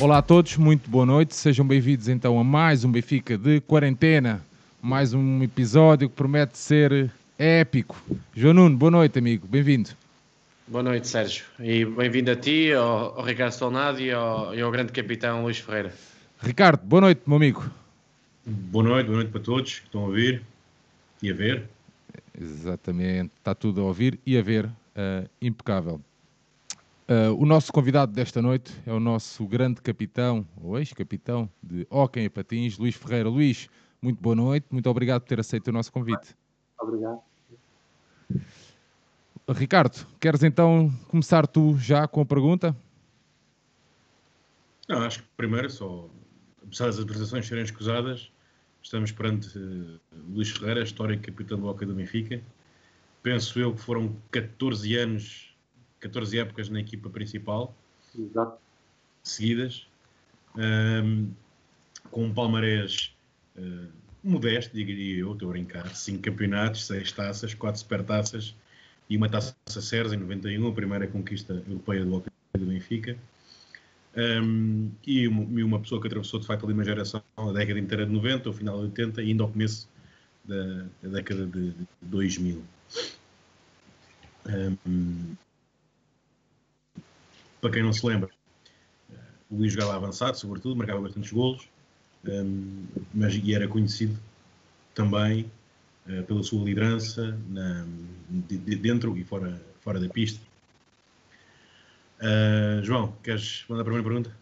Olá a todos, muito boa noite. Sejam bem-vindos então a mais um Benfica de quarentena. Mais um episódio que promete ser épico. João Nuno, boa noite, amigo. Bem-vindo. Boa noite, Sérgio. E bem-vindo a ti, ao, ao Ricardo Solnado e ao, e ao grande capitão Luís Ferreira. Ricardo, boa noite, meu amigo. Boa noite, boa noite para todos que estão a ouvir e a ver. Exatamente, está tudo a ouvir e a ver, uh, impecável. Uh, o nosso convidado desta noite é o nosso grande capitão, ou ex-capitão de Hockey e Patins, Luís Ferreira. Luís, muito boa noite, muito obrigado por ter aceito o nosso convite. Obrigado. Ricardo, queres então começar tu já com a pergunta? Não, acho que primeiro só, apesar das apresentações serem escusadas, estamos perante uh, Luís Ferreira, histórico capitão do Hockey do Benfica. Penso eu que foram 14 anos 14 épocas na equipa principal, Exato. seguidas, um, com um palmarés uh, modesto, diria eu, estou a brincar, 5 campeonatos, 6 taças, 4 supertaças e uma taça Ceres em 91, a primeira conquista europeia do Hockey do Benfica. Um, e, uma, e, uma, pessoa que atravessou de facto ali uma geração, a década inteira de 90, o final de 80 e ainda ao começo da, da década de, de 2000. Um, para quem não se lembra, o Luís jogava avançado, sobretudo, marcava bastantes golos, um, mas e era conhecido também uh, pela sua liderança na, de, de dentro e fora, fora da pista. Uh, João, queres mandar a primeira pergunta?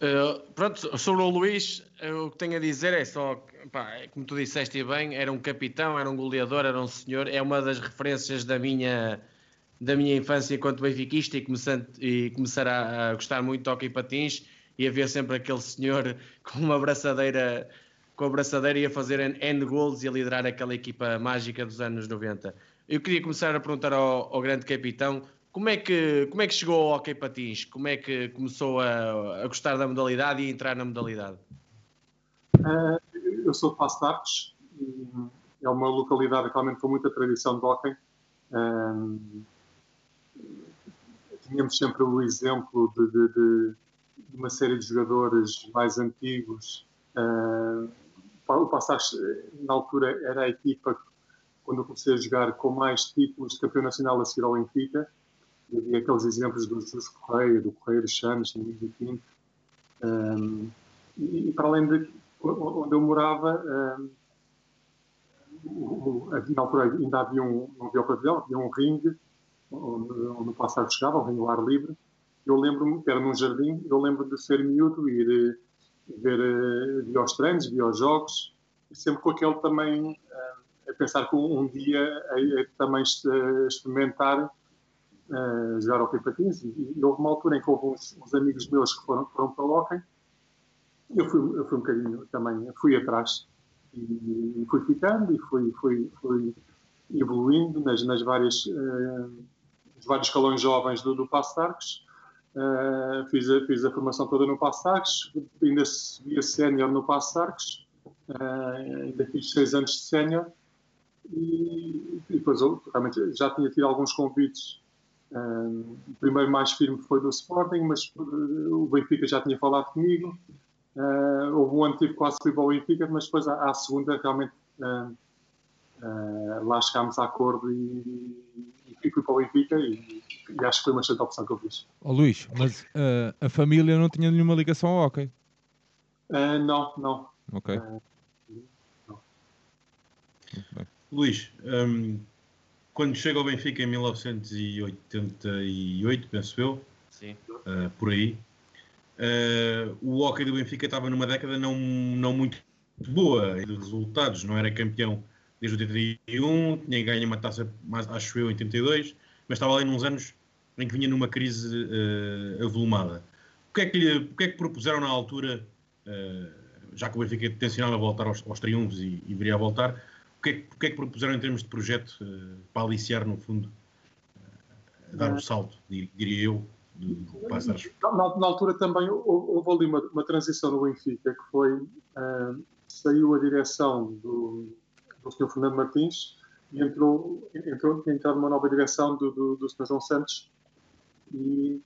Uh, pronto, sobre o Luís, o que tenho a dizer é só, pá, como tu disseste bem, era um capitão, era um goleador, era um senhor, é uma das referências da minha da minha infância enquanto benfiquista e, e começar a, a gostar muito de hockey patins e a ver sempre aquele senhor com uma braçadeira com a braçadeira e a fazer end goals e a liderar aquela equipa mágica dos anos 90. Eu queria começar a perguntar ao, ao grande capitão como é, que, como é que chegou ao hockey patins? Como é que começou a, a gostar da modalidade e entrar na modalidade? Uh, eu sou de Passo de Arcos, é uma localidade realmente com muita tradição de hockey. Uh, tínhamos sempre o exemplo de, de, de, uma série de jogadores mais antigos. Uh, o Passares, na altura, era a equipa, quando eu comecei a jogar, com mais títulos de campeão nacional a seguir ao Benfica. Havia aqueles exemplos do Jesus Correia, do Correia dos Chanos, em 2015. Um, e, e, para além de onde eu morava, um, na altura ainda havia um, não havia o pavilhão, havia um ringue onde, o passado chegava, ao ringue ar livre. Eu lembro-me, era num jardim, eu lembro de ser miúdo e ir ver os jogos, e sempre com aquele também, uh, a pensar que um, dia é, também experimentar jogar ao patins. E, houve uma altura em que houve uns, uns amigos meus que foram, foram para o hockey, eu fui, eu fui um bocadinho também, fui atrás, e, e fui ficando, e fui, fui, fui evoluindo nas, nas várias uh, vários escalões jovens do, do Arcos. Uh, fiz, a, fiz a formação toda no Arcos, ainda subi a sénior no Arcos, uh, ainda fiz seis anos de sénior e, e, depois realmente já tinha tido alguns convites. Uh, o primeiro mais firme foi do Sporting, mas o Benfica já tinha falado comigo. houve um ano que tive quase fui para o Benfica, mas depois à, à segunda realmente lá chegámos a acordo e fui para o Benfica e, e, acho que foi uma excelente opção que eu fiz. Oh, Luís, mas uh, a família não tinha nenhuma ligação ao hockey? Uh, não, não. Ok. Uh, não. Luís, um, quando chega ao Benfica em 1988, penso eu, Sim. Uh, por aí, uh, o hockey do Benfica estava numa década não, não muito boa de resultados, não era campeão desde 81, tinha ganho uma taça, mais, acho eu, em 82, mas estava ali nos anos em que vinha numa crise uh, avolumada. O que, é que lhe, o que é que propuseram na altura, uh, já que o Benfica tensionava voltar aos, aos triunfos e, e, viria a voltar, o que, é, o que é que propuseram em termos de projeto uh, para aliciar, no fundo, dar o um salto, diria eu, do, do na, na, altura também houve ali uma, uma, transição no Benfica, que foi, saiu a direção do do Sr. Fernando Martins e entrou, entrou, entrou numa nova direção do, do, do Sr. João Santos e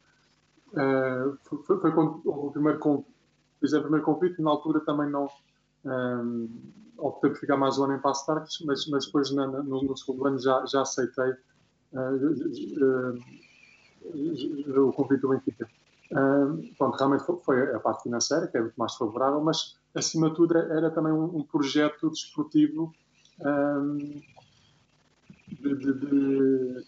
Uh, foi, foi, quando o primeiro, fiz o primeiro convite, na altura também não um, optei por ficar mais um ano em Passo Tarques, mas, mas depois na, no, no, segundo ano já, já aceitei uh, uh, o convite do Benfica. Uh, pronto, realmente foi, a parte financeira, que é muito mais favorável, mas acima de tudo era também um, um projeto desportivo um, de, de, de,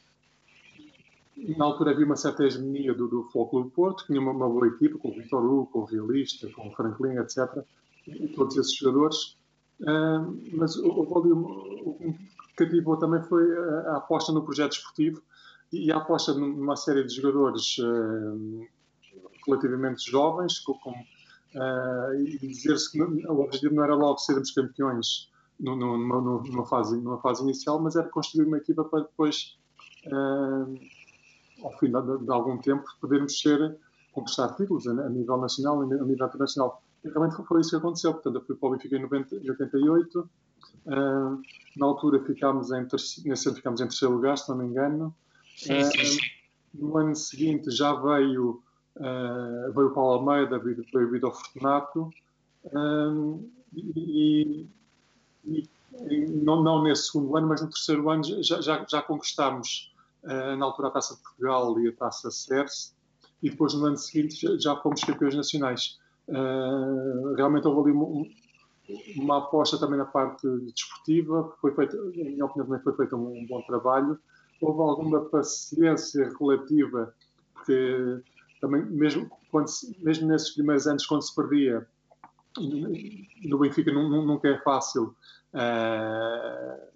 na altura havia uma certa hegemonia do, do Futebol Porto, tinha uma, uma, boa equipa, com o Vitor Hugo, com o Realista, com o Franklin, etc. E todos esses jogadores. Uh, mas o, o, o, que também foi a, a, aposta no projeto esportivo e a aposta numa série de jogadores uh, relativamente jovens, com, com, uh, e dizer-se que o objetivo não era logo sermos campeões numa, numa, fase, numa fase inicial, mas era construir uma equipa para depois ao fim de, de, algum tempo, podermos ser, conquistar títulos a, a nível nacional e a nível internacional. E realmente foi isso que aconteceu. Portanto, eu fui para o Benfica em, 90, em 88. Uh, na altura ficámos em, terceiro, nesse ano ficámos em terceiro lugar, se não me engano. Sim, sim, sim. No ano seguinte já veio, uh, veio o Paulo Almeida, veio, veio o Vitor Fortunato. Uh, e, e, não, não, nesse segundo ano, mas no terceiro ano já, já, já conquistámos eh, na altura a Taça de Portugal e a Taça CERS, e depois no ano seguinte já, fomos campeões nacionais. Uh, realmente houve ali uma, uma, aposta também na parte desportiva, foi feita, em minha opinião também foi feito um, um, bom trabalho. Houve alguma paciência relativa, porque também mesmo, quando mesmo nesses primeiros anos quando se perdia, no Benfica nunca é fácil uh,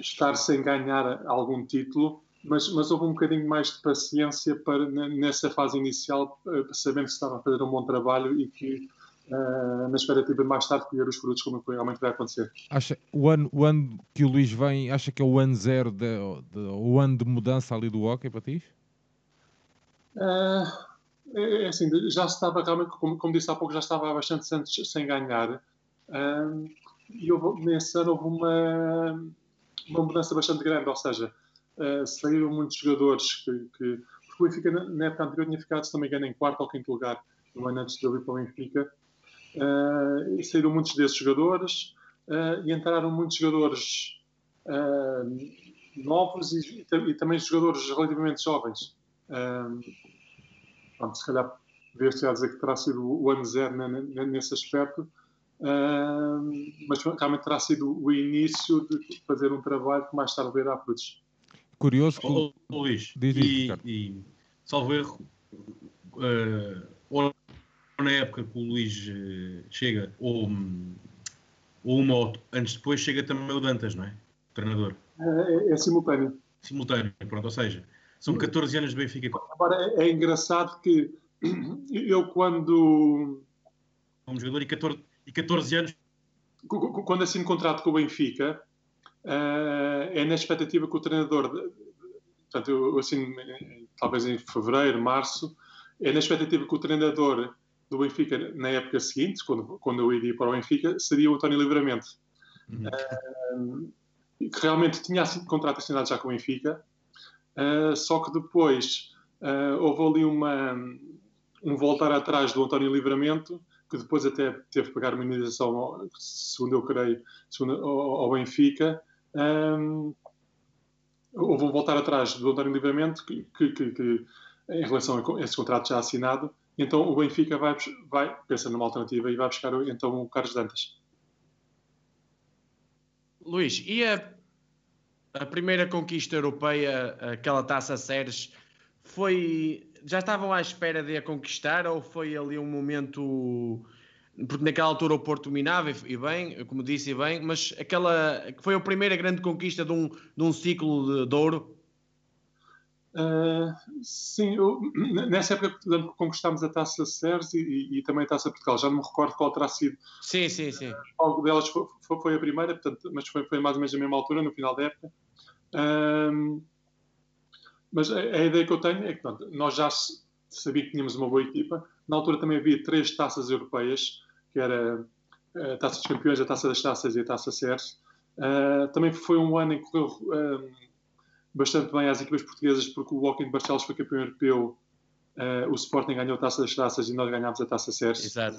estar sem ganhar algum título, mas, mas houve um bocadinho mais de paciência para, nessa fase inicial, eh, sabendo que se estava a fazer um bom trabalho e que uh, na expectativa de mais tarde colher os frutos, como realmente vai acontecer. Acha o ano, o ano que o Luís vem, acha que é o ano zero, de, de, o ano de mudança ali do hockey para ti? Uh, é, é assim, já estava realmente, como, como, disse há pouco, já estava há bastante anos sem ganhar. Uh, e houve, nesse ano houve uma uma mudança bastante grande, ou seja, uh, saíram muitos jogadores que, que porque o Benfica na, na, época anterior tinha ficado, se não me engano, em quarto ou quinto lugar, no ano antes de eu ir para o Benfica, uh, e saíram muitos desses jogadores uh, e entraram muitos jogadores novos e, e, também jogadores relativamente jovens. Pronto, se calhar ver-se a dizer que terá sido o ano zero nesse aspecto, Uh, mas realmente terá sido o início de fazer um trabalho que mais tarde verá frutos. Curioso que... Oh, Luís, diz, e, e salvo erro, uh, ou na época que o Luís uh, chega, ou, ou uma ou antes depois, chega também o Dantas, não é? O treinador. É, é simultâneo. Simultâneo, pronto, ou seja, são 14 anos de Benfica. Agora, é, é engraçado que eu quando... Como jogador e 14, e 14 anos. Quando assino contrato com o Benfica, uh, é na expectativa que o treinador, portanto, eu assino talvez em fevereiro, março, é na expectativa que o treinador do Benfica na época seguinte, quando, quando eu iria para o Benfica, seria o António Livramento. Uhum. Uh, que realmente tinha contrato assinado já com o Benfica, uh, só que depois uh, houve ali uma, um voltar atrás do António Livramento que depois até teve que pagar uma indenização, segundo eu creio, segundo, ao, ao Benfica. Um, houve um voltar atrás do António Livramento que, que, que, que, em relação a esse contrato já assinado. Então o Benfica vai, vai pensa numa alternativa e vai buscar então o Carlos Dantas. Luís, e a, a primeira conquista europeia, aquela taça Séries, foi já estavam à espera de a conquistar ou foi ali um momento porque naquela altura o Porto dominava e bem, como disse e bem, mas aquela foi a primeira grande conquista de um, de um ciclo de, de ouro? Uh, sim, eu, nessa época conquistámos a Taça Ceres e, e, também a Taça Portugal. Já não me recordo qual terá sido. Sim, sim, sim. Algo delas foi, foi, a primeira, portanto, mas foi, foi, mais ou menos a mesma altura, no final da época. Uh, mas a, a, ideia que eu tenho é que pronto, nós já sabíamos que tínhamos uma boa equipa. Na altura também havia três taças europeias, que era a Taça dos Campeões, a Taça das Taças e a Taça Ceres. Uh, também foi um ano em que correu uh, bastante bem às equipas portuguesas, porque o Walking Barcelos foi campeão europeu o Sporting ganhou a Taça das Taças e nós ganhámos a Taça Sérgio. Exato.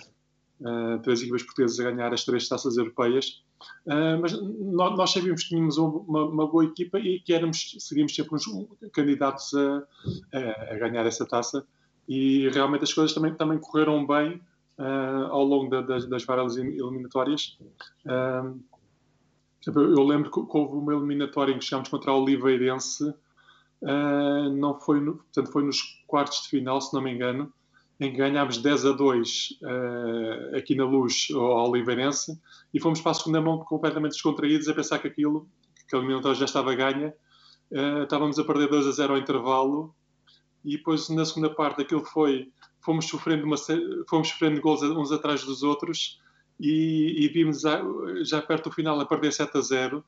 Uh, três equipas portuguesas a ganhar as três taças europeias. Uh, mas nós, nós, sabíamos que tínhamos uma, uma, boa equipa e que éramos, seríamos sempre uns candidatos a, a, a, ganhar essa taça. E realmente as coisas também, também correram bem uh, ao longo da, das, das, várias eliminatórias. Eu lembro que houve uma eliminatória em que chegámos contra o Oliveirense, não foi, no, portanto, foi nos quartos de final, se não me engano em que ganhámos 10 a 2 uh, eh, aqui na luz ao Oliveirense e fomos para a segunda mão completamente descontraídos a pensar que aquilo, que a eliminatória já estava ganha. Uh, estávamos a perder 2 a 0 ao intervalo e depois na segunda parte aquilo foi fomos sofrendo, uma, fomos sofrendo gols uns atrás dos outros e, e vimos já, já perto do final a perder 7 a 0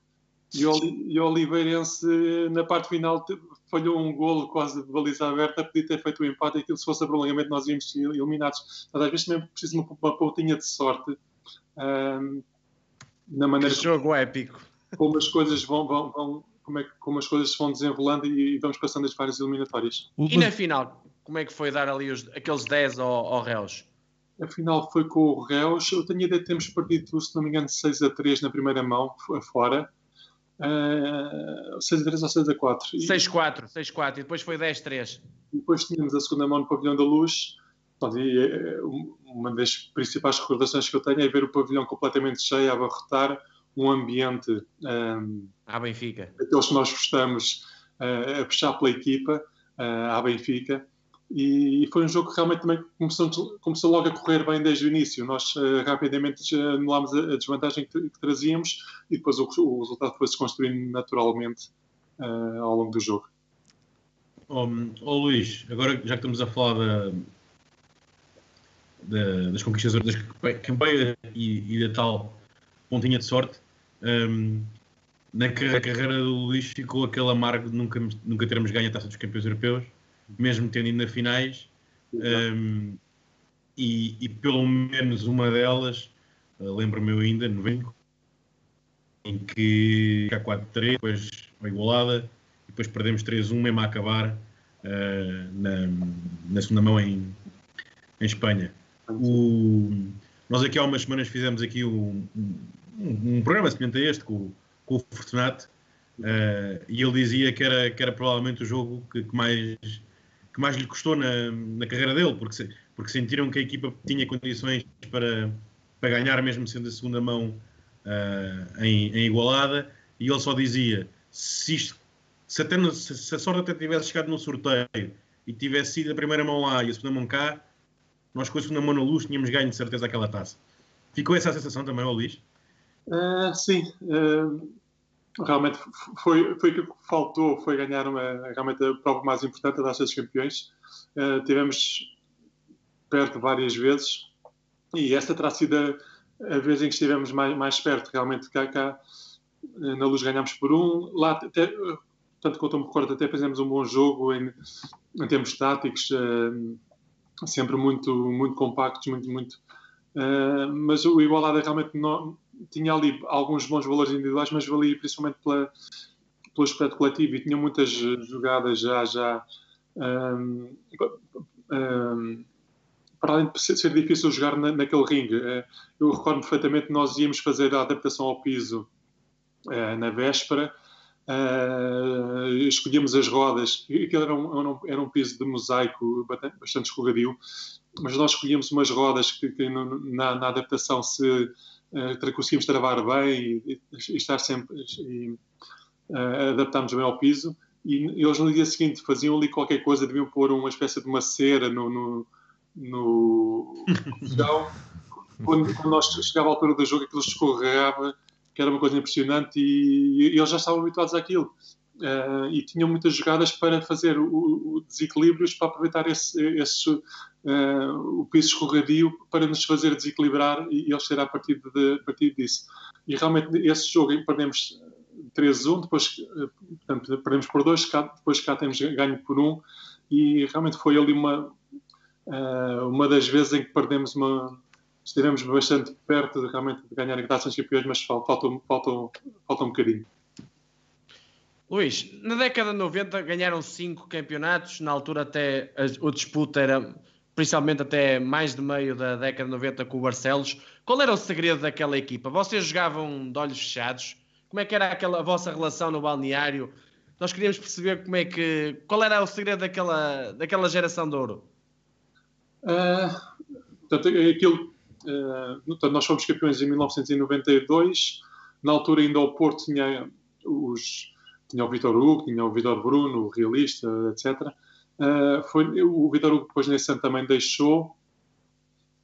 e o, Oliveirense, na parte final, falhou um golo quase de baliza aberta, podia ter feito o um empate. E aquilo, se fosse a prolongamento, nós íamos ser eliminados. Mas às vezes também precisa de uma, uma pontinha de sorte um, na maneira. Que jogo épico. Como as coisas vão, vão, vão como, é, como as coisas se vão desenrolando e, e vamos passando as várias eliminatórias. E na final, como é que foi dar ali os, aqueles 10 ao, ao Reus? A final foi com o Reus. Eu tenho ideia de termos perdido, se não me engano, 6 a 3 na primeira mão, fora. Uh, 6 a 3 ou 6 a 4. 6 a 4, 6 a 4 e depois foi 10 a 3. E depois tínhamos a segunda mão no Pavilhão da Luz. E, eh, uma das principais recordações que eu tenho é ver o pavilhão completamente cheio, a abarrotar um ambiente um, à Benfica. Aqueles que nós gostamos uh, a puxar pela equipa uh, à Benfica. E, foi um jogo que realmente também começou, começou logo a correr bem desde o início. Nós uh, rapidamente anulámos a, a desvantagem que, que, trazíamos e depois o, o resultado foi-se construindo naturalmente uh, ao longo do jogo. Oh, oh, Luís, agora já que estamos a falar da, da, das conquistas das campanhas e, e, da tal pontinha de sorte, um, na carreira do Luís ficou aquele amargo de nunca, nunca termos ganho a taça dos campeões europeus mesmo tendo ido na finais. Um, e, e, pelo menos uma delas, uh, lembro-me eu ainda, no Venco, em que há 4-3, depois uma igualada, e depois perdemos 3-1 mesmo a acabar uh, na, na, segunda mão em, em Espanha. O, nós aqui há umas semanas fizemos aqui um, um, um programa semelhante a este com, com o Fortunato uh, e ele dizia que era, que era provavelmente o jogo que, que mais que mais lhe custou na, na carreira dele, porque, porque sentiram que a equipa tinha condições para, para ganhar, mesmo sendo a segunda mão uh, em, em, igualada, e ele só dizia: se, isto, se, até se, se, a sorte até tivesse chegado no sorteio e tivesse sido a primeira mão lá e a segunda mão cá, nós com a segunda mão na luz tínhamos ganho de certeza aquela taça. Ficou essa sensação também, Luís? Uh, sim. Uh realmente foi, foi que faltou, foi ganhar uma, realmente a prova mais importante da Taça dos Campeões. Uh, tivemos perto várias vezes e esta terá sido a, a vez em que estivemos mais, mais perto, realmente cá, cá eh, na luz ganhámos por um, lá até, tanto quanto me recordo, até fizemos um bom jogo em, em termos táticos, uh, sempre muito, muito compactos, muito, muito Uh, mas o Igualada realmente não, tinha ali alguns bons valores individuais, mas valia principalmente pela, pelo aspecto coletivo e tinha muitas jogadas já, já um, um, para além de ser difícil jogar na, naquele ringue. Uh, eu recordo perfeitamente que nós íamos fazer a adaptação ao piso uh, na véspera, uh, escolhíamos as rodas, aquilo era um, era um, piso de mosaico bastante, bastante escorregadio, mas nós escolhíamos umas rodas que, que na, na adaptação se uh, conseguimos travar bem e, e estar sempre e uh, adaptarmos bem ao piso. E eles no dia seguinte faziam ali qualquer coisa, deviam pôr uma espécie de uma cera no, no, no quando, quando nós chegava à altura do jogo, aquilo escorregava, que era uma coisa impressionante, e, e eles já estavam habituados àquilo. Uh, e tinham muitas jogadas para fazer o, o desequilíbrios para aproveitar esse, esse uh, o piso escorregadio para nos fazer desequilibrar e, e serem a partir, de, a partir disso. E realmente esse jogo perdemos 3-1, depois uh, portanto, perdemos por 2, depois cá temos ganho por 1 um, e realmente foi ali uma, uma das vezes em que perdemos uma, estivemos bastante perto de realmente de ganhar a taça dos campeões, mas falta, falta, falta um bocadinho. Luís, na década de 90 ganharam cinco campeonatos, na altura até a disputa era principalmente até mais de meio da década de 90 com o Barcelos. Qual era o segredo daquela equipa? Vocês jogavam de olhos fechados? Como é que era aquela, a vossa relação no balneário? Nós queríamos perceber como é que, qual era o segredo daquela, daquela geração de ouro. Uh, portanto, aquilo, uh, nós fomos campeões em 1992. Na altura ainda o Porto tinha os tinha o Vitor Hugo, tinha o Vitor Bruno, o realista, etc. Uh, foi, o Vitor Hugo depois nesse ano também deixou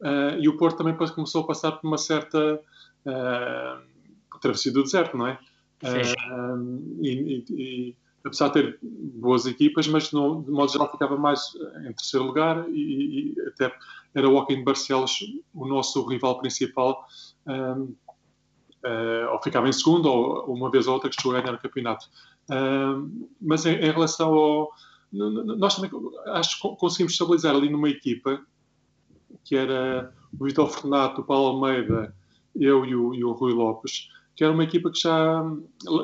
uh, e o Porto também depois começou a passar por uma certa uh, travessia do deserto, não é? Uh, e, e, e, apesar de ter boas equipas, mas no, de modo geral ficava mais em terceiro lugar e, e até era o Joaquim Barcelos o nosso rival principal um, uh, ou ficava em segundo ou uma vez ou outra que chegou a ganhar o campeonato mas em, em, relação ao. Nós também acho que conseguimos estabilizar ali numa equipa que era o Vitor Fernando, o Paulo Almeida, eu e o, e o Rui Lopes, que era uma equipa que já,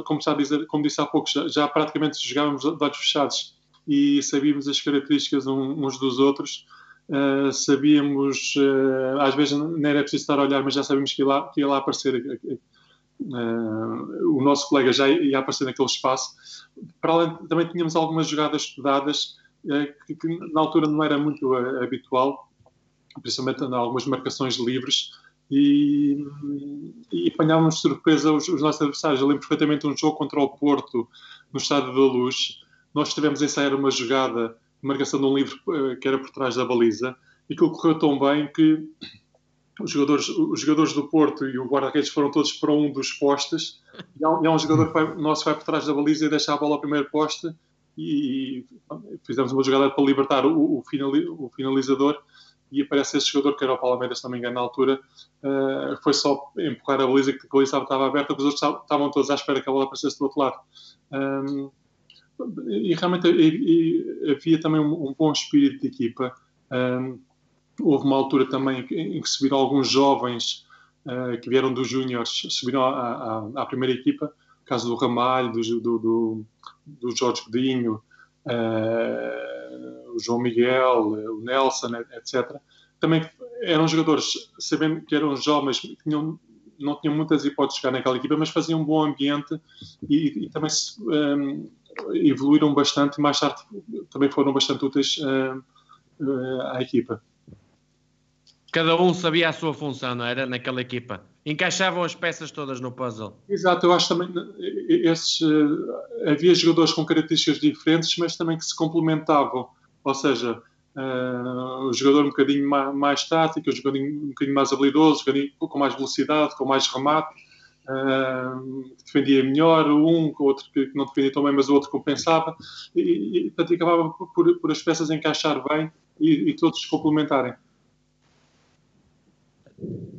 como, já dizer, como disse há pouco, já, já praticamente jogávamos de olhos fechados e sabíamos as características uns dos outros. Uh, sabíamos, uh, às vezes não era preciso estar a olhar, mas já sabíamos que ia lá, que ia lá aparecer Uh, o nosso colega já ia aparecer naquele espaço. Para além, também tínhamos algumas jogadas estudadas uh, que, que, na altura não era muito uh, habitual, principalmente em algumas marcações livres, e, e apanhávamos de surpresa os, os, nossos adversários. Eu lembro perfeitamente um jogo contra o Porto no Estádio da Luz. Nós tivemos a ensaiar uma jogada marcação de um livro que era por trás da baliza, e aquilo correu tão bem que os jogadores, os jogadores do Porto e o guarda-redes foram todos para um dos postes. E há, e há um jogador vai, nosso que vai por trás da baliza e deixa a bola ao primeiro poste. E, e fizemos uma jogada para libertar o, o, finali, o, finalizador. E aparece esse jogador que era o Palmeiras, se não me engano, na altura uh, foi só empurrar a baliza que a baliza estava aberta os outros estavam todos à espera que a bola aparecesse do outro lado. Um, e realmente e, havia também um, um, bom espírito de equipa. Um, Houve uma altura também em que subiram alguns jovens uh, que vieram dos júniores, subiram à, à, à, primeira equipa, caso do Ramalho, do, do, do, do Jorge Godinho, uh, o João Miguel, o Nelson, etc. Também eram jogadores, sabendo que eram jovens, que tinham, não tinham muitas hipóteses de jogar naquela equipa, mas faziam um bom ambiente e, e também se, um, eh, evoluíram bastante e mais tarde também foram bastante úteis uh, à equipa. Cada um sabia a sua função, não era? Naquela equipa. Encaixavam as peças todas no puzzle. Exato, eu acho também esses, uh, havia jogadores com características diferentes, mas também que se complementavam. Ou seja, uh, o jogador um bocadinho mais, mais tático, o jogador um bocadinho mais habilidoso, um bocadinho com mais velocidade, com mais remate, uh, defendia melhor, um, o outro que não defendia tão bem, mas o outro compensava. E, e portanto, acabava por, por as peças encaixar bem e, e todos se complementarem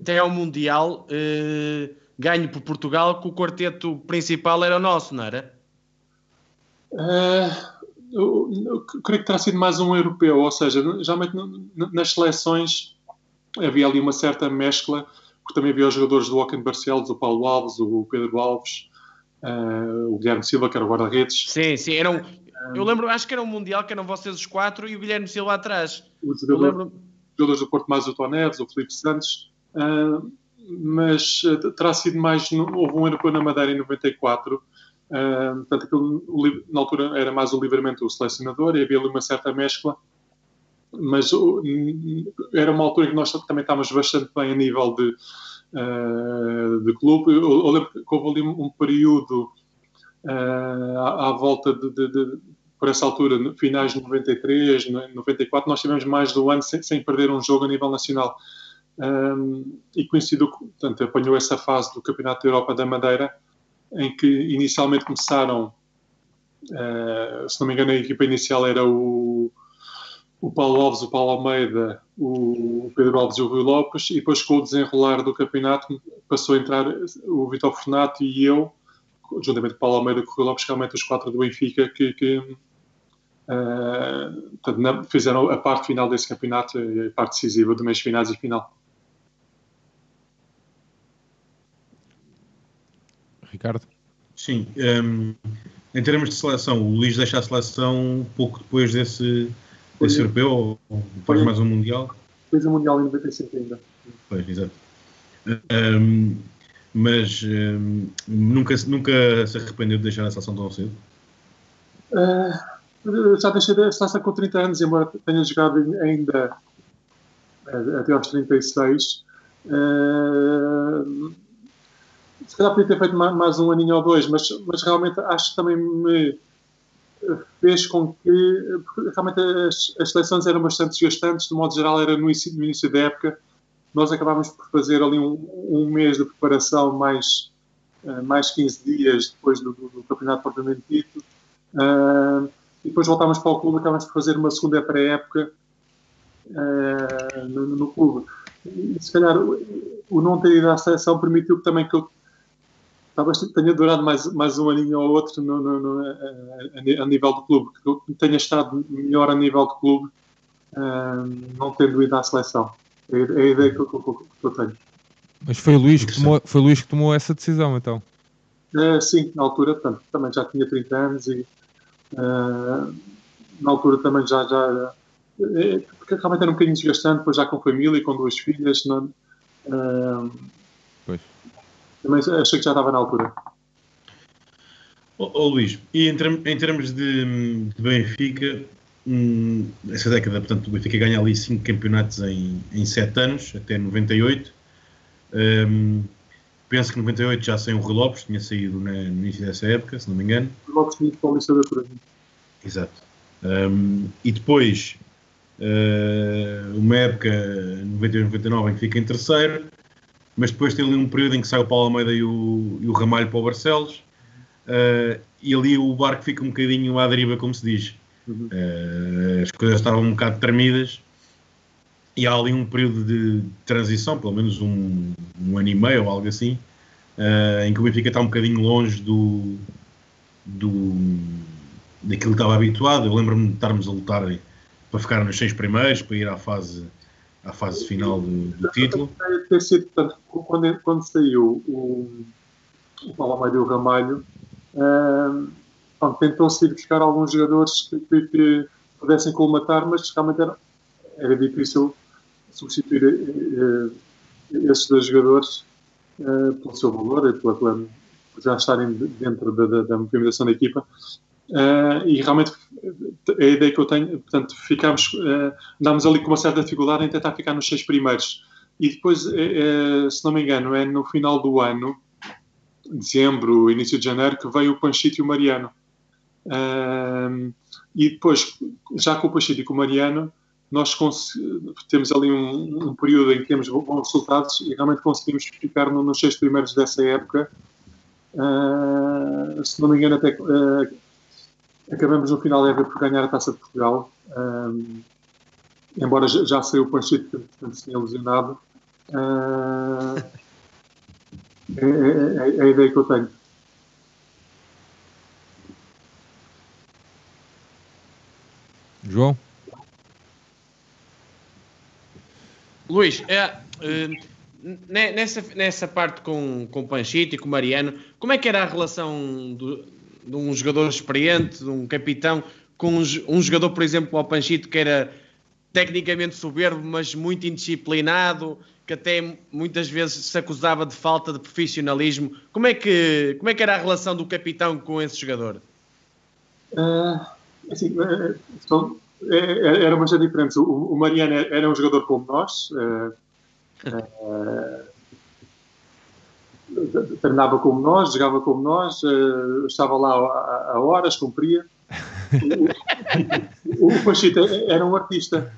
até ao Mundial eh, ganho por Portugal, que o quarteto principal era o nosso, não era? Uh, eu, eu, creio que terá sido mais um europeu, ou seja, geralmente nas seleções havia ali uma certa mescla, porque também havia os jogadores do Walken Barcelos, o Paulo Alves, o Pedro Alves, uh, o Guilherme Silva, que era o guarda-redes. Sim, sim, eram, eu lembro, acho que era um Mundial, que eram vocês os quatro e o Guilherme Silva atrás. Os jogadores, jogadores do Porto mais o Toneves, o Felipe Santos, Uh, mas uh, terá sido mais. Houve um europeu na Madeira em 94. Uh, portanto, aquilo, na altura era mais o livramento do selecionador e havia ali uma certa mescla, mas uh, era uma altura em que nós também estávamos bastante bem a nível de, uh, de clube. Eu, eu, lembro que houve ali um período uh, à, à, volta de, de, de, por essa altura, finais de 93, 94, nós tivemos mais de um ano sem, sem perder um jogo a nível nacional. Um, e coincidiu, portanto, apanhou essa fase do Campeonato da Europa da Madeira, em que inicialmente começaram, uh, se não me engano, a equipa inicial era o, o Paulo Alves, o Paulo Almeida, o Pedro Alves e o Rui Lopes, e depois com o desenrolar do campeonato passou a entrar o Vitor Fornato e eu, juntamente com o Paulo Almeida e o Rui Lopes, realmente os quatro do Benfica, que, que uh, portanto, fizeram a parte final desse campeonato, a parte decisiva do mês finais e final. Ricardo? Sim. Um, em termos de seleção, o Luís deixa a seleção pouco depois desse, desse europeu, ou depois mais um Mundial? Fez o um Mundial em 95 ainda. Pois, exato. Um, mas um, nunca, nunca se arrependeu de deixar a seleção tão cedo? Uh, já deixei a seleção com 30 anos, embora tenha jogado ainda uh, até aos 36. Uh, se calhar podia ter feito mais, um aninho ou dois, mas, mas realmente acho que também me fez com que realmente as, as seleções eram bastante desgastantes, de modo geral era no início, no início da época nós acabámos por fazer ali um, um mês de preparação mais, uh, mais 15 dias depois do, do, do campeonato propriamente dito uh, e depois voltámos para o clube acabámos por fazer uma segunda pré-época uh, no, no, clube e se calhar o, o não ter ido à seleção permitiu também que eu talvez tenha durado mais, mais um aninho ou outro no, no, no, a, a, nível do clube, que eu tenha estado melhor a nível do clube, não tendo ido à seleção. É, é a ideia que eu, que, eu, tenho. Mas foi o Luís que tomou, foi Luís que tomou essa decisão, então? Uh, sim, na altura, portanto, também já tinha 30 anos e uh, na altura também já, já é, porque realmente era um bocadinho desgastante, depois já com família e com duas filhas, não, uh, pois. também achei que já estava na altura. Oh, oh Luís, e em, term em termos de, de Benfica, um, essa década, portanto, o Benfica ganha ali 5 campeonatos em, em 7 anos, até 98. Um, penso que 98 já sem o Rui Lopes, tinha saído na, no início dessa época, se não me engano. O Lopes tinha para o da Coruña. Exato. Um, e depois, uh, uma época, 98-99, em que fica em terceiro, mas depois tem ali um período em que sai o Paulo Almeida e o, e o Ramalho para o Barcelos, uh, e ali o barco fica um bocadinho à deriva, como se diz. Uhum. Uh, as coisas estavam um bocado tremidas e há ali um período de transição, pelo menos um, um ano e meio ou algo assim, uh, em que o Benfica está um bocadinho longe do, do daquilo que estava habituado. Eu lembro-me de estarmos a lutar para ficar nos seis primeiros, para ir à fase, à fase final do, do título. Ter sido, portanto, quando, quando saiu o, o Paulo Amário Ramalho, uh, tentou-se ir buscar alguns jogadores que, que, que pudessem colmatar, mas realmente era, era difícil substituir uh, esses dois jogadores uh, pelo seu valor e pela, pela, já estarem dentro da, da, da movimentação da equipa. Uh, e realmente a ideia que eu tenho, portanto, ficámos, uh, andámos ali com uma certa dificuldade em tentar ficar nos seis primeiros. E depois, uh, se não me engano, é no final do ano, dezembro, início de janeiro, que veio o Panchito e o Mariano e depois, já com o Pacheco e com o Mariano, nós temos ali um, um, período em que temos bons resultados e realmente conseguimos ficar no, nos seis primeiros dessa época. Uh, se não me engano, até uh, acabamos no final da época por ganhar a Taça de Portugal. Uh, embora já, já saiu o Panchito, que se tinha lesionado. É, é, é, é, a ideia que eu tenho. João? Luís, é, uh, nessa, nessa parte com, com o Panchito e com o Mariano, como é que era a relação do, de um jogador experiente, de um capitão, com um, um jogador, por exemplo, ao Panchito, que era tecnicamente soberbo, mas muito indisciplinado, que até muitas vezes se acusava de falta de profissionalismo. Como é que, como é que era a relação do capitão com esse jogador? Uh, assim, uh, é, é, era bastante diferente. O, o Mariano era um jogador como nós. Uh, treinava como nós, jogava como nós, estava lá a, a horas, cumpria. O, o Pachita era um artista.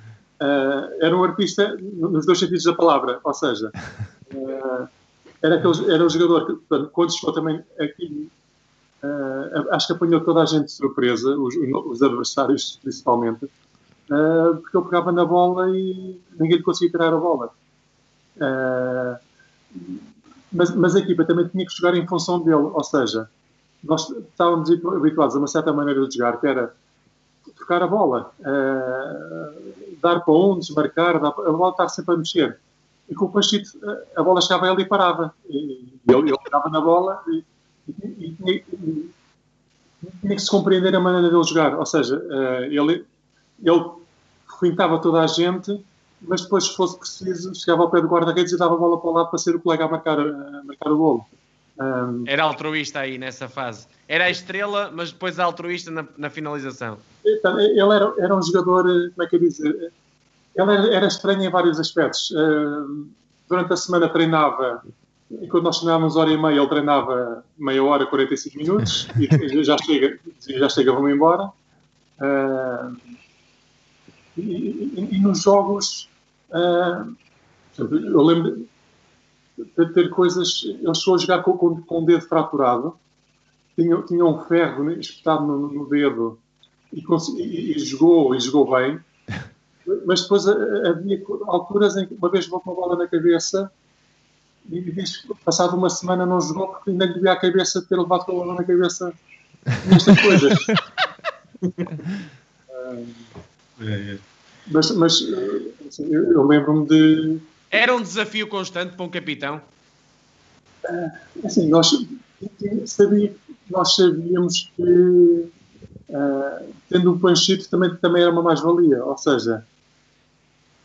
Era um artista nos dois sentidos da palavra, ou seja, era, aquele, era um jogador que, quando chegou também aqui Uh, acho que apanhou toda a gente de surpresa, os, os adversários principalmente, uh, porque ele pegava na bola e ninguém lhe conseguia tirar a bola. Uh, mas, mas, a equipa também tinha que jogar em função dele, ou seja, nós estávamos habituados a uma certa maneira de jogar, que era tocar a bola, dar para um, desmarcar, a bola estar sempre a mexer. E com o Pachito, a bola chegava a ele e parava. E ele, ele pegava na bola e e, e, e, tinha que se compreender a maneira dele jogar. Ou seja, uh, ele, ele fintava toda a gente, mas depois, se fosse preciso, chegava ao pé do guarda-redes e dava a bola para o lado para ser o colega a marcar, a marcar o golo. Um, era altruísta aí nessa fase. Era a estrela, mas depois altruísta na, na finalização. Ele era, era um jogador, como é que eu dizer? Ele era, era estranho em vários aspectos. Uh, durante a semana treinava, e quando nós treinávamos hora e meia, ele treinava meia hora, 45 minutos, e já chega, já chega, vamos embora. Uh, e, e, e, nos jogos, uh, eu lembro de ter coisas. Ele chegou a jogar com, com, com o dedo fraturado, tinha, tinha um ferro espetado no, no dedo e, e, e, jogou, e jogou bem. Mas depois havia alturas em que uma vez levou uma bola na cabeça e diz que passado uma semana não jogou porque ainda lhe devia a cabeça ter levado a bola na cabeça nestas coisas. É, é. Mas, mas assim, eu, eu lembro-me de. Era um desafio constante para um capitão? É, assim, nós, sabia, nós sabíamos que uh, tendo um panchito também, também era uma mais-valia. Ou seja,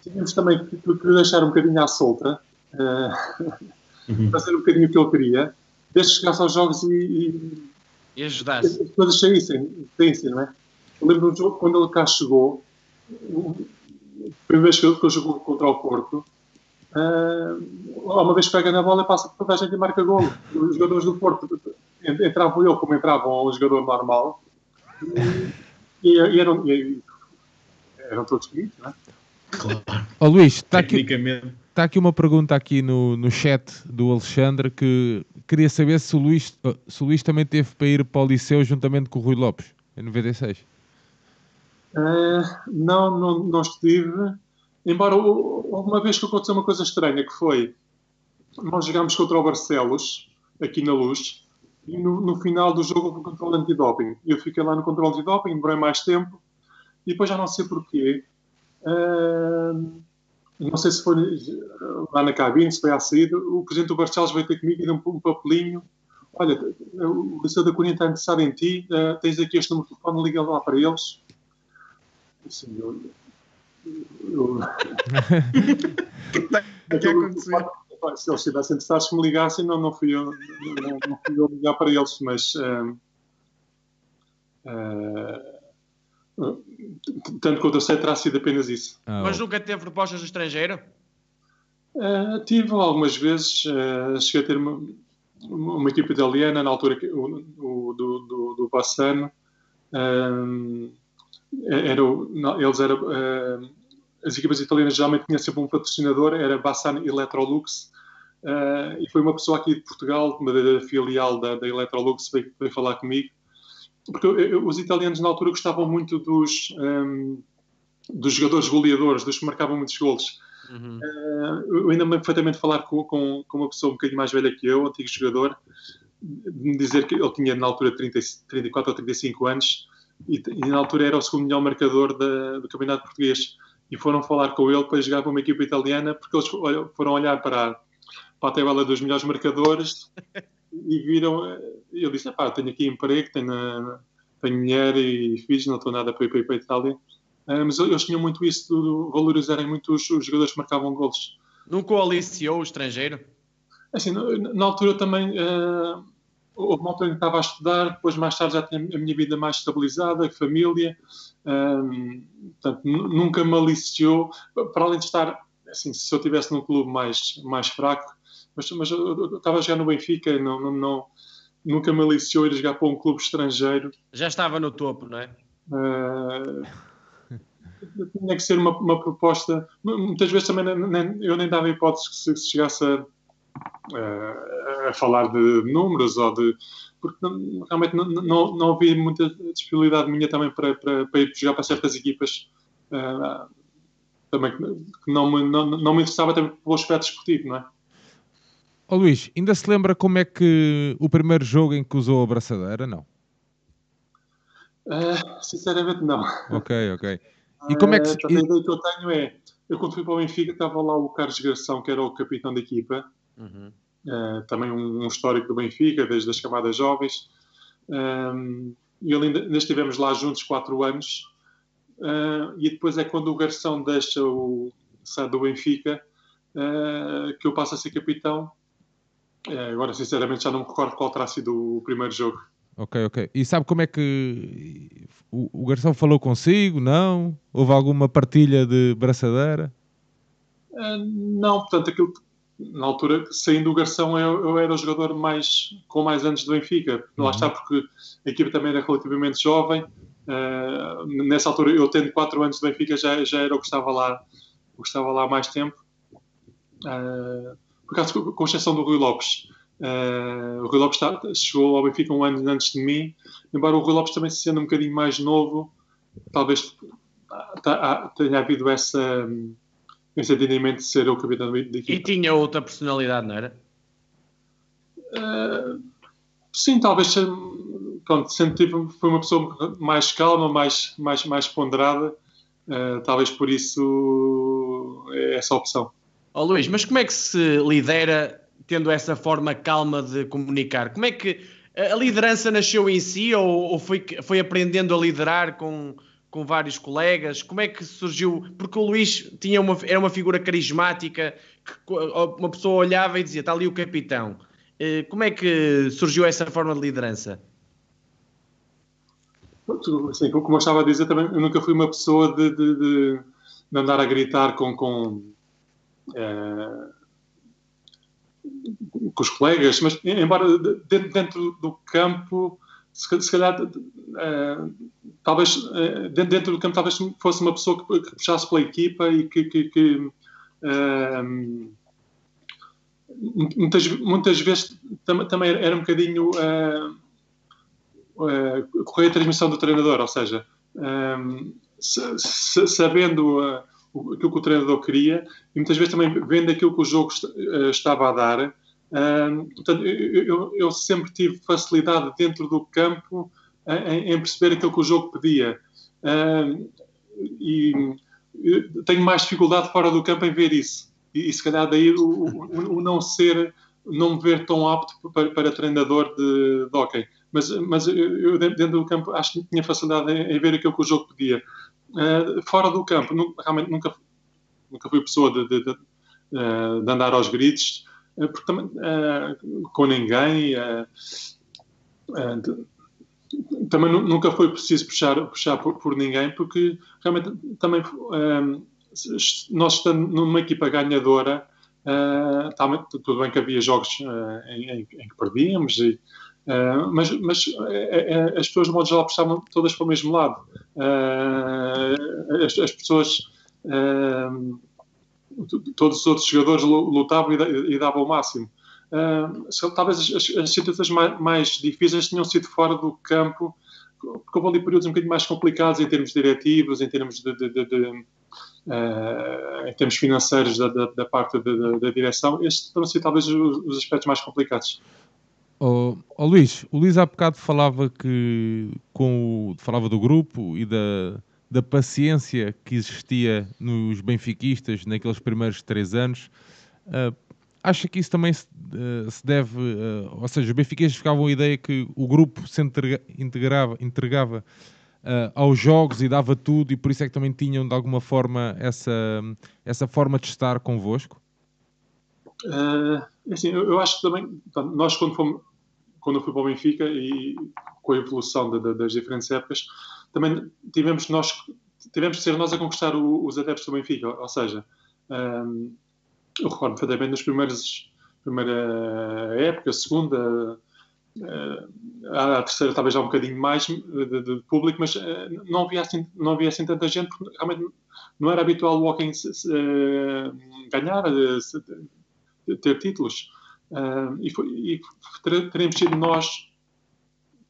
tínhamos também que, que deixar um bocadinho à solta, uh, uhum. fazer um bocadinho o que ele queria, desde chegasse aos jogos e, e, e ajudasse. As coisas saíssem, saíssem, não é? Eu lembro do jogo, quando ele cá chegou, a primeira vez que ele jogou contra o Porto, uh, uma vez pega na bola e passa por toda a gente e marca golo. Os jogadores do Porto entravam eu como entravam um jogador normal e, e, eram, e eram todos bonitos, não é? Claro. Oh, Luís, está aqui, está aqui uma pergunta aqui no, no chat do Alexandre que queria saber se o, Luís, se o Luís também teve para ir para o Liceu juntamente com o Rui Lopes, em 96. Uh, não, não, não estive. Embora uma vez que aconteceu uma coisa estranha, que foi nós jogámos contra o Barcelos, aqui na Luz, e no, no final do jogo houve controle antidoping. Eu fiquei lá no controle antidoping, demorei mais tempo, e depois já não sei porquê. Uh, não sei se foi lá na cabine, se foi à saída, o presidente do Barcelos veio ter comigo e deu um, papelinho. Olha, o Liceu da Cunha está interessado em ti, uh, tens aqui este número de telefone, liga lá para eles. Assim, eu, eu... o que aconteceu? Se eles estivessem interessados, me ligassem, não, não, fui eu, não, não fui eu ligar para eles, mas. Uh, uh, tanto quanto eu sei, terá sido apenas isso. Ah, mas nunca teve propostas do estrangeiro? Uh, tive algumas vezes. Uh, cheguei a ter uma, uma equipa italiana, na altura o, o do, do, do Bassano. Uh, era, eles eram, uh, as equipas italianas geralmente tinham sempre um patrocinador, era Bassan Electrolux, uh, e foi uma pessoa aqui de Portugal, uma da, filial da, da Electrolux, veio, veio falar comigo, porque os italianos na altura gostavam muito dos, um, dos jogadores goleadores, dos que marcavam muitos golos. Uhum. Uh, eu ainda me perfeitamente falar com, com, com, uma pessoa um bocadinho mais velha que eu, antigo jogador, me dizer que ele tinha na altura 30, 34 ou 35 anos, e, e, na altura era o segundo melhor marcador da, do Campeonato Português. E foram falar com ele para jogar para uma equipa italiana, porque eles foram olhar para, para a tabela dos melhores marcadores e viram. Eu disse: pá, tenho aqui emprego, tenho, tenho mulher e filhos, não estou nada para ir para, para a Itália. Uh, mas eles tinham muito isso de valorizarem muito os, os jogadores que marcavam gols. Nunca o aliciou o estrangeiro? Assim, na, altura também. Uh, houve uma altura em que estava a estudar, depois mais tarde já tinha a minha vida mais estabilizada, família, um, portanto, nunca me aliciou, para além de estar, assim, se eu estivesse num clube mais, mais fraco, mas, mas eu, estava a jogar no Benfica, não, não, não, nunca me aliciou ir jogar para um clube estrangeiro. Já estava no topo, não é? Uh, tinha que ser uma, uma proposta, muitas vezes também nem, eu nem dava hipótese que se, se chegasse a uh, a falar de números ou de. Porque não, realmente não, não, não havia muita disponibilidade minha também para, para, para ir jogar para certas equipas. Uh, também que não me, não, não me interessava também pelo aspecto esportivo, não é? Oh, Luís, ainda se lembra como é que o primeiro jogo em que usou a abraçadeira? Não. Uh, sinceramente, não. Ok, ok. E como é que. Uh, a ideia que eu tenho é. Eu, quando fui para o Benfica, estava lá o Carlos Garção, que era o capitão da equipa, Uhum. Uh, também um, um, histórico do Benfica, desde as camadas jovens. Um, e ainda, ainda estivemos lá juntos quatro anos. Uh, e depois é quando o Garção deixa o sai do Benfica uh, que eu passo a ser capitão. Uh, agora, sinceramente, já não me recordo qual terá sido o primeiro jogo. Ok, ok. E sabe como é que o, o Garção falou consigo? Não? Houve alguma partilha de braçadeira? não, portanto, aquilo na altura, saindo do Garção, eu, eu, era o jogador mais, com mais anos do Benfica. Uhum. Lá está, porque a equipa também era relativamente jovem. Uh, nessa altura, eu tendo 4 anos do Benfica, já, já era o que estava lá, o que estava lá há mais tempo. Uh, por acaso, com exceção do Rui Lopes. Uh, o Rui Lopes está, chegou ao Benfica um ano antes de mim, embora o Rui Lopes também sendo um bocadinho mais novo, talvez tenha havido essa esse entendimento de ser o capitão da equipa. E tinha outra personalidade, não era? Uh, sim, talvez pronto, sempre foi uma pessoa mais calma, mais, mais, mais ponderada. Uh, talvez por isso é essa opção. Oh, Luís, mas como é que se lidera tendo essa forma calma de comunicar? Como é que a liderança nasceu em si ou, ou foi, foi aprendendo a liderar com, com vários colegas? Como é que surgiu? Porque o Luís tinha uma, era uma figura carismática, que uma pessoa olhava e dizia: está ali o capitão. Eh, como é que surgiu essa forma de liderança? Sim, como eu estava a dizer, também eu nunca fui uma pessoa de, de, de, de andar a gritar com, com, com os colegas, mas embora dentro, dentro do campo se, calhar, uh, talvez, uh, dentro do campo, talvez fosse uma pessoa que, que puxasse pela equipa e que, que, que muitas, muitas vezes tam, também era um bocadinho correr a transmissão do treinador, ou seja, se, se, sabendo aquilo que o treinador queria e muitas vezes também vendo aquilo que o jogo estava a dar, portanto, eu, eu, sempre tive facilidade dentro do campo em, em perceber aquilo que o jogo pedia. e tenho mais dificuldade fora do campo em ver isso. E, e se calhar daí o, o, o, não ser, não me ver tão apto para, para treinador de, de hockey. Mas, mas eu, dentro do campo acho que tinha facilidade em, em ver aquilo que o jogo pedia. Uh, fora do campo, realmente nunca, nunca fui pessoa de, de, de, de andar aos gritos. Eh, também, uh, com ninguém. Uh, uh, também nunca foi preciso puxar, puxar por, por ninguém, porque realmente também nós estando numa equipa ganhadora, uh, tudo bem que havia jogos em, em, em, que perdíamos, e, mas, mas as pessoas, de modo geral, puxavam todas para o mesmo lado. As, as, pessoas todos os outros jogadores lutavam e, davam o máximo. Uh, talvez as, as situações mais, mais, difíceis tenham sido fora do campo, porque houve ali períodos um bocadinho mais complicados em termos diretivos, em termos de, de, de, de uh, em termos financeiros da, da, da parte da, direção. Estes foram sido talvez os, os, aspectos mais complicados. Oh, oh, Luís, o Luís há bocado falava que com o, falava do grupo e da da paciência que existia nos benfiquistas naqueles primeiros três anos. Uh, acha que isso também se, uh, se deve, uh, ou seja, os benfiquistas ficavam a ideia que o grupo se entrega, integrava, entregava aos jogos e dava tudo e por isso é que também tinham de alguma forma essa, essa forma de estar convosco? É assim, eu, eu, acho que também, nós quando fomos, quando eu fui para o Benfica e com a evolução de, de, das diferentes épocas, também tivemos nós tivemos que ser nós a conquistar o, os adeptos do Benfica, ou seja, um, eu recordo perfeitamente nas primeiras primeira época, segunda, a terceira talvez já um bocadinho mais de, de público, mas uh, não, havia assim, não havia assim tanta gente, porque realmente não era habitual o Walking uh, ganhar, ter títulos. E, foi, e teremos sido nós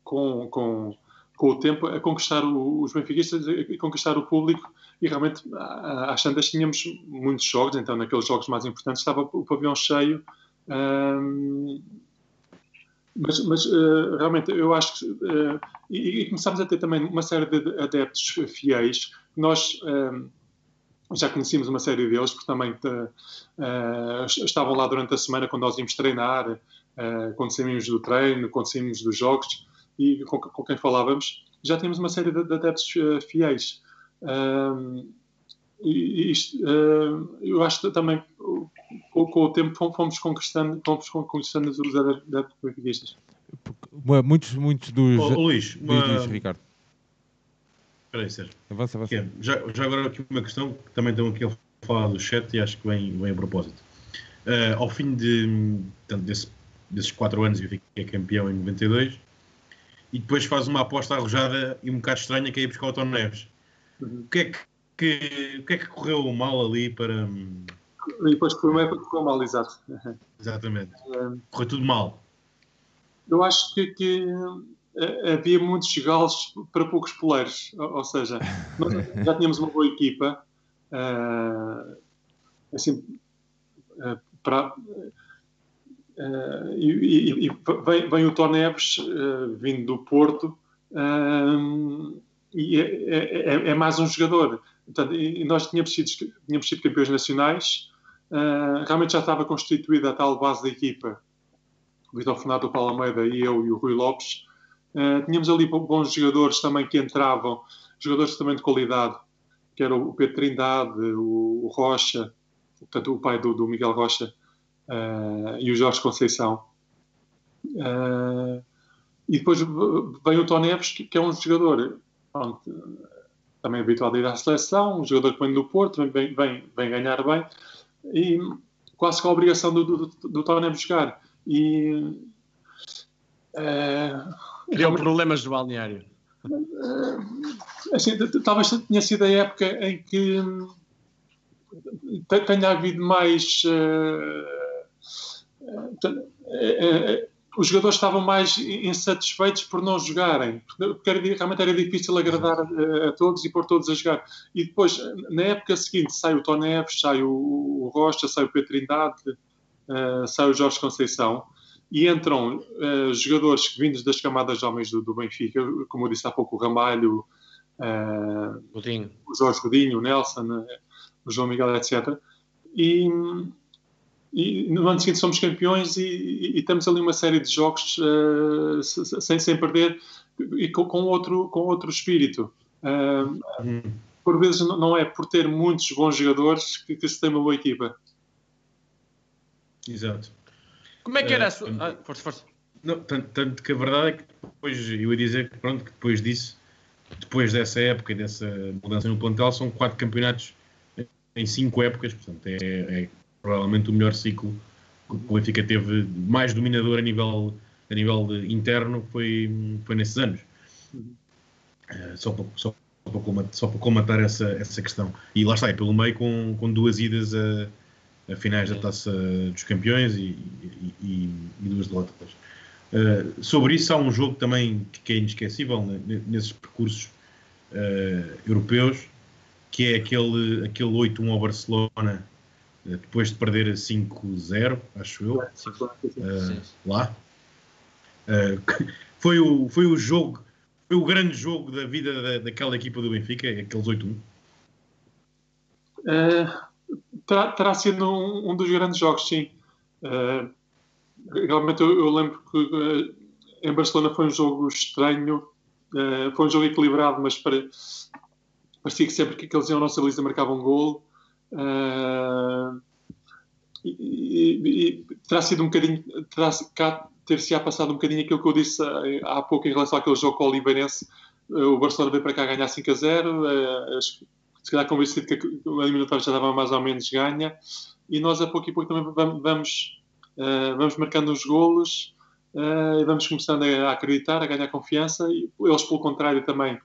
com, com com o tempo a conquistar o, os benfiquistas e conquistar o público. E realmente às tantas tínhamos muitos jogos, então naqueles jogos mais importantes estava o pavilhão cheio. Mas, mas uh, realmente eu acho que uh, e, e, começámos a ter também uma série de adeptos fiéis. Nós já conhecíamos uma série deles porque também uh, estavam lá durante a semana quando nós íamos treinar quando saímos do treino, quando saímos dos jogos e com, com quem falávamos, já tínhamos uma série de, de adeptos uh, fiéis. Um, e isto, uh, eu acho que também com, com, o tempo fomos conquistando, fomos conquistando os adeptos benfiquistas. Muitos, muitos dos. Oh, Luís, uma... diz, diz, Ricardo. Espera aí, Sérgio. Avança, avança. É, já, já agora aqui uma questão que também estão aqui a falar do chat e acho que vem, vem a propósito. Uh, ao fim de, portanto, desse, desses 4 anos eu fiquei campeão em 92 e depois faz uma aposta arrojada e um bocado estranha que é ir buscar o Tom Neves. Uhum. O que é que, que, o que é que correu mal ali para. E depois foi uma época que correu mal, exato. Exatamente. Um, correu tudo mal. Eu acho que, que havia muitos galos para poucos poleiros. Ou, seja, já tínhamos uma boa equipa. Uh, assim, uh, para, e, e, vem, vem, o Tó Neves, uh, vindo do Porto, e é, é, é, é, mais um jogador. Portanto, e nós tínhamos sido, tínhamos sido campeões nacionais, realmente já estava constituída a tal base da equipa, o Vitor Fernando, o Paulo Almeida e eu e o Rui Lopes. Tínhamos ali bons jogadores também que entravam, jogadores também de qualidade, que era o Pedro Trindade, o, Rocha, portanto, o pai do, do Miguel Rocha, uh, e o Jorge Conceição. Uh, e depois vem o Tony Neves, que, que é um jogador pronto, também habituado a ir à seleção, um jogador que vem do Porto, vem, vem, vem ganhar bem, e quase com a obrigação do, do, do Neves jogar. E. Uh, Criou problemas do balneário. Uh, assim, talvez tenha sido a época em que tenha havido mais. É, é, os jogadores estavam mais insatisfeitos por não jogarem, porque era, realmente era difícil agradar a, a, todos e pôr todos a jogar. E depois, na época seguinte, sai o Tony Neves, sai o, o Rocha, sai o Pedro Trindade, sai o Jorge Conceição, e entram uh, jogadores vindos das camadas de homens do, do, Benfica, como eu disse há pouco, o Ramalho, uh, o Jorge Godinho, o Nelson, o João Miguel, etc. E e no ano seguinte somos campeões e, e, e temos ali uma série de jogos uh, sem, sem perder e com, com, outro, com outro espírito. Uh, hum. Por vezes não é por ter muitos bons jogadores que, que se tem uma boa equipa. Exato. Como é que era a sua. Ah, força, força. Não, tanto, tanto, que a verdade é que depois, eu ia dizer que, pronto, que depois disso, depois dessa época e dessa mudança no plantel, são quatro campeonatos em cinco épocas, portanto é, é provavelmente o melhor ciclo que o Benfica teve mais dominador a nível, a nível interno foi, foi nesses anos. Uh, só, para, só, para comatar, só para essa, essa questão. E lá está, é pelo meio com, com duas idas a, a finais da Taça dos Campeões e, e, e, duas derrotas. Uh, sobre isso há um jogo também que é inesquecível né, nesses percursos uh, europeus, que é aquele, aquele 8-1 ao Barcelona eh, depois de perder 5-0, acho eu, uh, lá. Uh, foi, o, foi o jogo, foi o grande jogo da vida da, daquela equipa do Benfica, aqueles 8-1. Uh, terá, terá, sido um, um, dos grandes jogos, sim. realmente eu, eu, lembro que em Barcelona foi um jogo estranho, foi um jogo equilibrado, mas para, parecia que sempre que, eles iam à nossa baliza marcavam um gol. Uh, e, e, terá sido um bocadinho, terá ter-se passado um bocadinho aquilo que eu disse há pouco em relação àquele jogo com o Oliveirense. O Barcelona veio para cá ganhar 5 a 0, uh, se calhar convencido que a eliminatória já estava mais ou menos ganha, e nós a pouco e pouco também vamos, uh, vamos marcando os golos uh, e vamos começando a, acreditar, a ganhar confiança, e eles, pelo contrário, também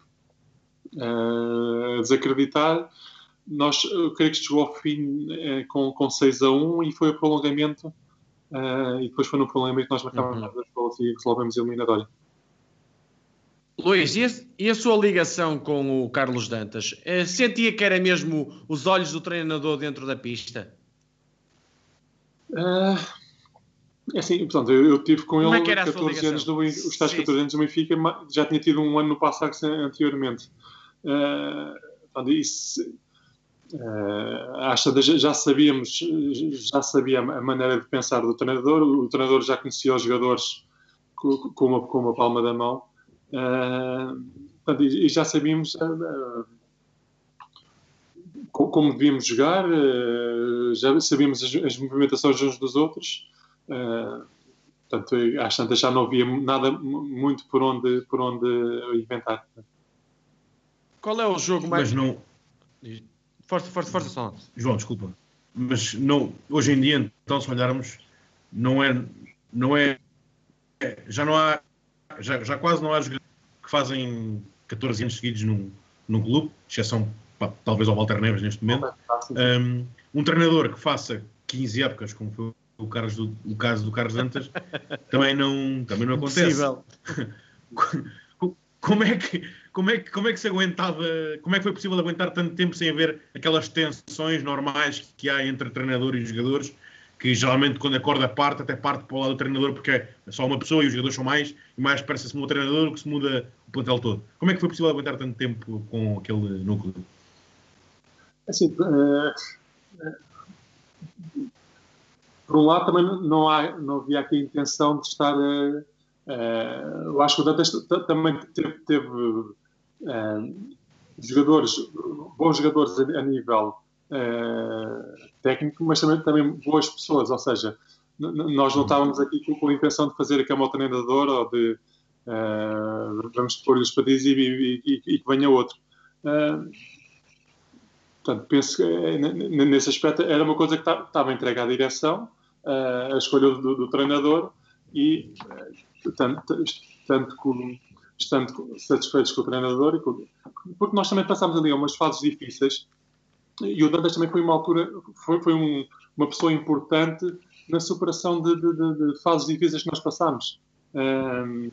a desacreditar nós, eu creio que chegou ao fim com, com 6 a 1 e foi o prolongamento. Uh, e depois foi no prolongamento que nós marcámos uhum. as gols e resolvemos a eliminatória. Luís, e a, e a, sua ligação com o Carlos Dantas? Uh, sentia que era mesmo os olhos do treinador dentro da pista? Uh, é assim, portanto, eu, eu tive com Como ele é 14 anos no, os tais 14 anos no Benfica, já tinha tido um ano no passado anteriormente. Uh, portanto, isso, Uh, acho que já sabíamos, já sabia a maneira de pensar do treinador, o treinador já conhecia os jogadores com, com, uma, com uma palma da mão portanto, e, e, já sabíamos uh, como devíamos jogar, já sabíamos as, as, movimentações uns dos outros. portanto, às tantas já não havia nada muito por onde, por onde inventar. Qual é o jogo mais. Mas não. Força, força, força, só. João, desculpa. Mas não, hoje em dia, então, se olharmos, não é. Não é já não há. Já, já quase não há jogadores que fazem 14 anos seguidos num, num clube, exceção pá, talvez ao Walter Neves neste momento. Um, um, treinador que faça 15 épocas, como foi o, Carlos do, o caso do Carlos Dantas, também não, também não acontece. como é que como é que como é que se aguentava como é que foi possível aguentar tanto tempo sem haver aquelas tensões normais que há entre treinador e jogadores que geralmente quando a corda parte até parte para o lado do treinador porque é só uma pessoa e os jogadores são mais e mais parece se muda o treinador do que se muda o plantel todo. Como é que foi possível aguentar tanto tempo com aquele núcleo? Assim uh, por um lado também não há não havia aqui a intenção de estar Uh, eu acho que o Dantas também teve, teve jogadores, bons jogadores a nível uh, técnico, mas também, também boas pessoas, ou seja, nós não estávamos aqui com, com, a intenção de fazer a cama ao treinador ou de vamos pôr-lhes para dizer e, e, e, que venha outro. portanto, penso que nesse aspecto era uma coisa que estava entregue à direção, a escolha do, do treinador e tanto, tanto estando satisfeitos com o treinador, e com, porque nós também passámos ali umas fases difíceis e o Dantas também foi uma altura, foi, foi um, uma pessoa importante na superação de, de, de, de, fases difíceis que nós passámos. Um,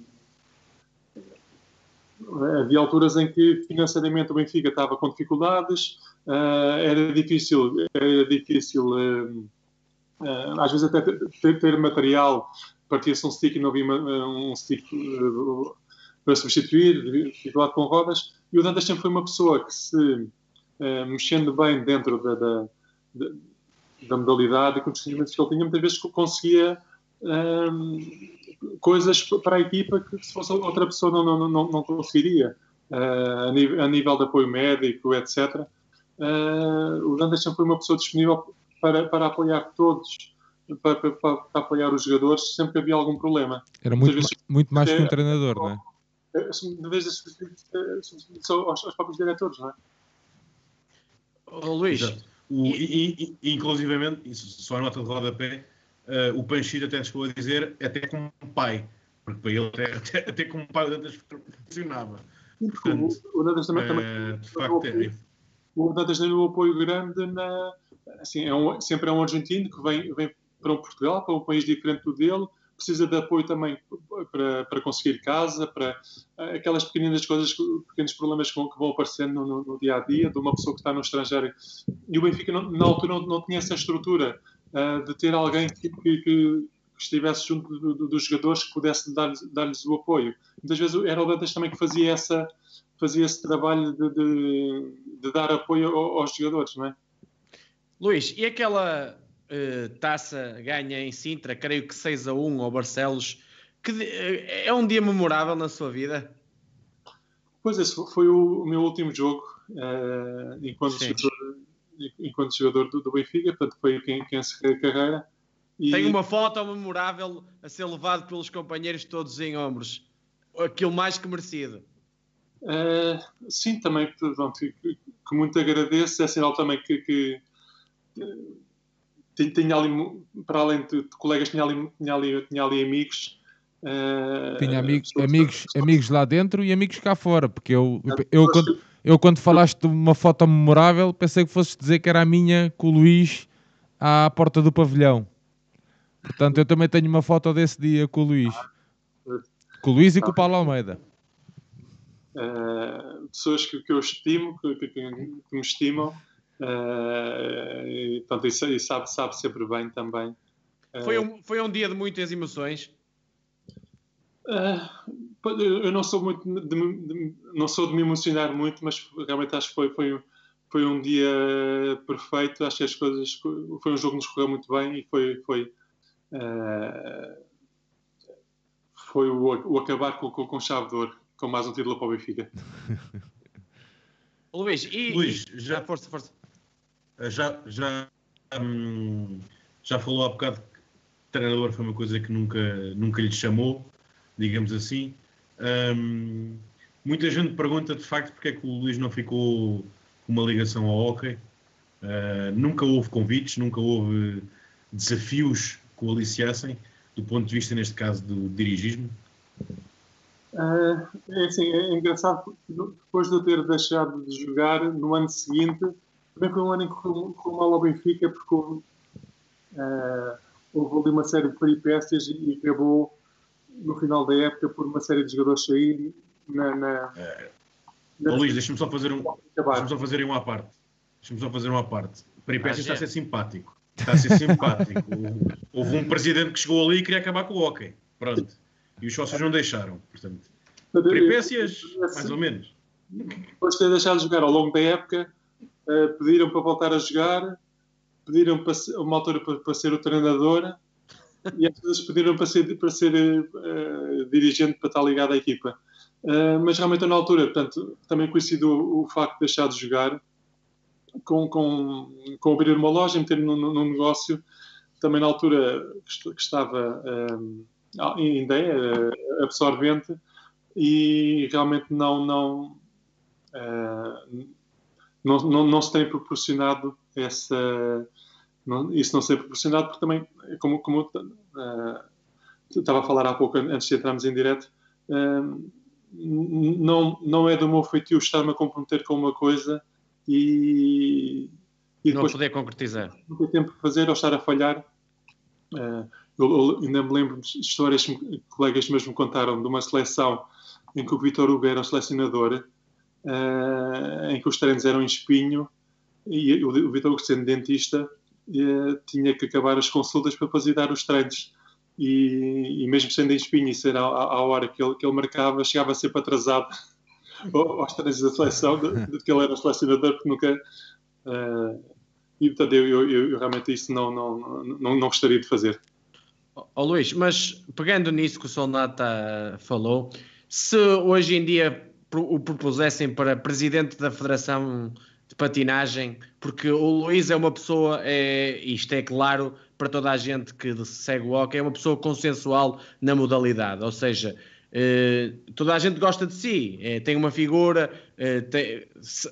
havia alturas em que financeiramente o Benfica estava com dificuldades, uh, era difícil, era difícil uh, às vezes até ter, ter material partia-se um stick e não havia um stick eh, para substituir, dificuldade com rodas, e o Dantas sempre foi uma pessoa que se, eh, mexendo bem dentro da, da, da, da modalidade e com os conhecimentos que ele tinha, muitas vezes conseguia um, ehm, coisas para a equipa que se fosse outra pessoa não, não, não, não conseguiria, uh, a, nível, a, nível, de apoio médico, etc. Uh, o Dantas sempre foi uma pessoa disponível para, para apoiar todos para, para, para, apoiar os jogadores sempre que havia algum problema. Era muito, vezes, muito mais que um treinador, não é? De vez em quando aos próprios diretores, não é? Oh, Luís. O, e, e, inclusivamente, só a nota de rodapé, uh, o Panchito até chegou a dizer até como pai, porque para ele até, até, até como pai o Dantas funcionava. Portanto, o, o Dantas também, uh, também de facto, é, o Dantas tem um apoio grande na, assim, é um, sempre é um argentino que vem, vem para um Portugal, para um país diferente do dele, precisa de apoio também para, para conseguir casa, para eh, aquelas pequeninas coisas, pequenos problemas que vão, aparecendo no, no, dia a dia de uma pessoa que está no estrangeiro. E o Benfica, não, na altura, não, não, tinha essa estrutura uh, de ter alguém que, que, que estivesse junto do, do, dos jogadores que pudesse dar-lhes dar o apoio. Muitas vezes era o Dantas também que fazia, essa, fazia esse trabalho de, de, de dar apoio aos jogadores, não é? Luís, e aquela uh, taça ganha em Sintra, creio que 6 a 1 ao Barcelos. Que, uh, é um dia memorável na sua vida? Pois esse foi o, o meu último jogo uh, enquanto, jogador, enquanto jogador do, do, Benfica, portanto foi quem, quem encerrei a carreira. E... Tem uma foto memorável a ser levado pelos companheiros todos em ombros. Aquilo mais que merecido. Sim, também, pronto, que, que, muito agradeço. É sinal também que, que, tinha ali, para além de, colegas, tinha ali, tinha ali, tinha ali amigos. Uh, tinha amigos, amigos, amigos lá dentro e amigos cá fora, porque eu, eu, quando, eu quando falaste de uma foto memorável pensei que fosses dizer que era a minha com o Luís à porta do pavilhão. Portanto, eu também tenho uma foto desse dia com o Luís. Com o Luís e com o Paulo Almeida. Uh, pessoas que, que eu estimo, que, que, que me estimam, Uh, e, portanto, isso, isso sabe, sabe sempre bem também. Uh, foi, um, foi um dia de muitas emoções? Uh, eu não sou muito de, de, não sou de me emocionar muito, mas realmente acho que foi, foi, foi um dia perfeito. Acho que as coisas foi um jogo que nos correu muito bem e foi foi, foi o, o acabar com, com, com chave de ouro. com mais um título para o Benfica. Luís, e, Luís, já- força, força. Já, já, hum, já falou há bocado que treinador foi uma coisa que nunca, nunca lhe chamou, digamos assim. Hum, muita gente pergunta de facto porque é que o Luís não ficou com uma ligação ao hockey. Uh, nunca houve convites, nunca houve desafios que o aliciassem, do ponto de vista, neste caso, do dirigismo. Ah, é assim, é engraçado depois de eu ter deixado de jogar no ano seguinte, também foi um ano em que correu mal ao Benfica porque houve, ah, houve ali uma série de peripécias e acabou no final da época por uma série de jogadores sair na, na, na Ó, Luís, deixa-me só fazer um. Deixa-me só fazer um à parte. Deixa-me só fazer um à parte. Peripécias Ah, está a já. ser simpático. Está a ser simpático. Houve um presidente que chegou ali e queria acabar com o hockey. Pronto. E os sócios não deixaram. Portanto, peripécias, mais ou menos. Depois de ter deixado de jogar ao longo da época, eh, pediram para voltar a jogar, pediram para uma altura para, para ser o treinador e às vezes pediram para ser, para ser eh, dirigente para estar ligado à equipa. Eh, mas realmente na altura, portanto, também coincidiu o, facto de deixar de jogar com, com, com abrir uma loja, meter num, num negócio, também na altura que est- que estava eh, ainda é absorvente e realmente não, não, eh, não, não, não se tem proporcionado essa. Não, isso não se tem proporcionado porque também, como, como eh, estava a falar há pouco antes de entrarmos em direto, n- não, não é do meu feitio estar-me a comprometer com uma coisa e, e Não poder concretizar. não ter tempo para fazer ou estar a falhar. Eh, eu, eu ainda me lembro de histórias que colegas meus me contaram de uma seleção em que o Vitor Hugo era o selecionador, eh, em que os treinos eram em espinho e o, Vitor sendo dentista, eh, tinha que acabar as consultas para ir dar os treinos. E, e mesmo sendo em espinho e ser à, hora que ele, que ele marcava, chegava sempre atrasado ao- aos treinos da seleção, de, de que ele era selecionador, porque nunca. eh, e portanto, eu, eu- eu- eu realmente isso não, não, não, não gostaria de fazer. Ó Luís, mas pegando nisso que o Solnata falou, se hoje em dia o propusessem para presidente da Federação de Patinagem, porque o Luís é uma pessoa, é, isto é claro para toda a gente que segue o hockey, é uma pessoa consensual na modalidade, ou seja, eh, toda a gente gosta de si, eh, tem uma figura, eh, tem-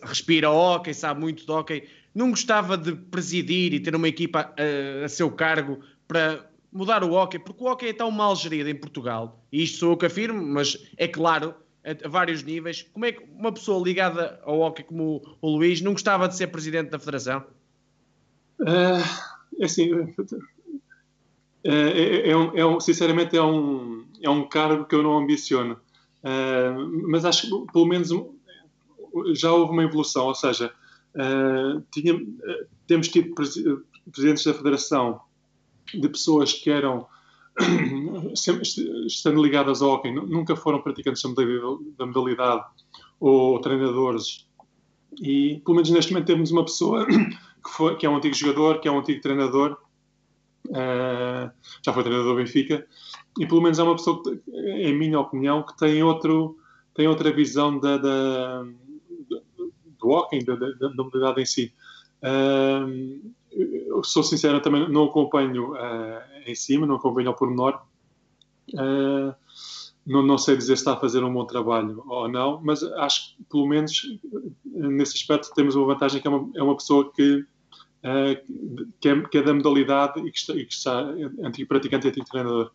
respira hockey, sabe muito de hockey, não gostava de presidir e ter uma equipa eh, a seu cargo para mudar o hockey, porque o hockey é tão mal gerido em Portugal, e isto sou eu que afirmo, mas é claro, a, vários níveis, como é que uma pessoa ligada ao hockey como o, Luís não gostava de ser presidente da federação? Ah, é assim, é, é- é um, é um- sinceramente é um, é um cargo que eu não ambiciono. Ah, mas acho que pelo menos já houve uma evolução, ou seja, ah, tinha- ah, temos tido presi- presidentes da federação de pessoas que eram sempre estando ligadas ao hockey, nu- nunca foram praticantes da modalidade, da modalidade ou treinadores e pelo menos neste momento temos uma pessoa que, foi, que é um antigo jogador, que é um antigo treinador, eh, já foi treinador do Benfica, e pelo menos é uma pessoa, que, em minha opinião, que tem, outro, tem outra visão da, da- do, hockey, da, da, da modalidade em si. Eu sou sincero, também não acompanho eh, em cima, não acompanho ao pormenor. Eh, não, não sei dizer se está a fazer um bom trabalho ou não, mas acho que pelo menos nesse aspecto temos uma vantagem que é uma, é uma pessoa que, eh, que, é, que é da modalidade e que está, e que está antigo praticante e antigo treinador.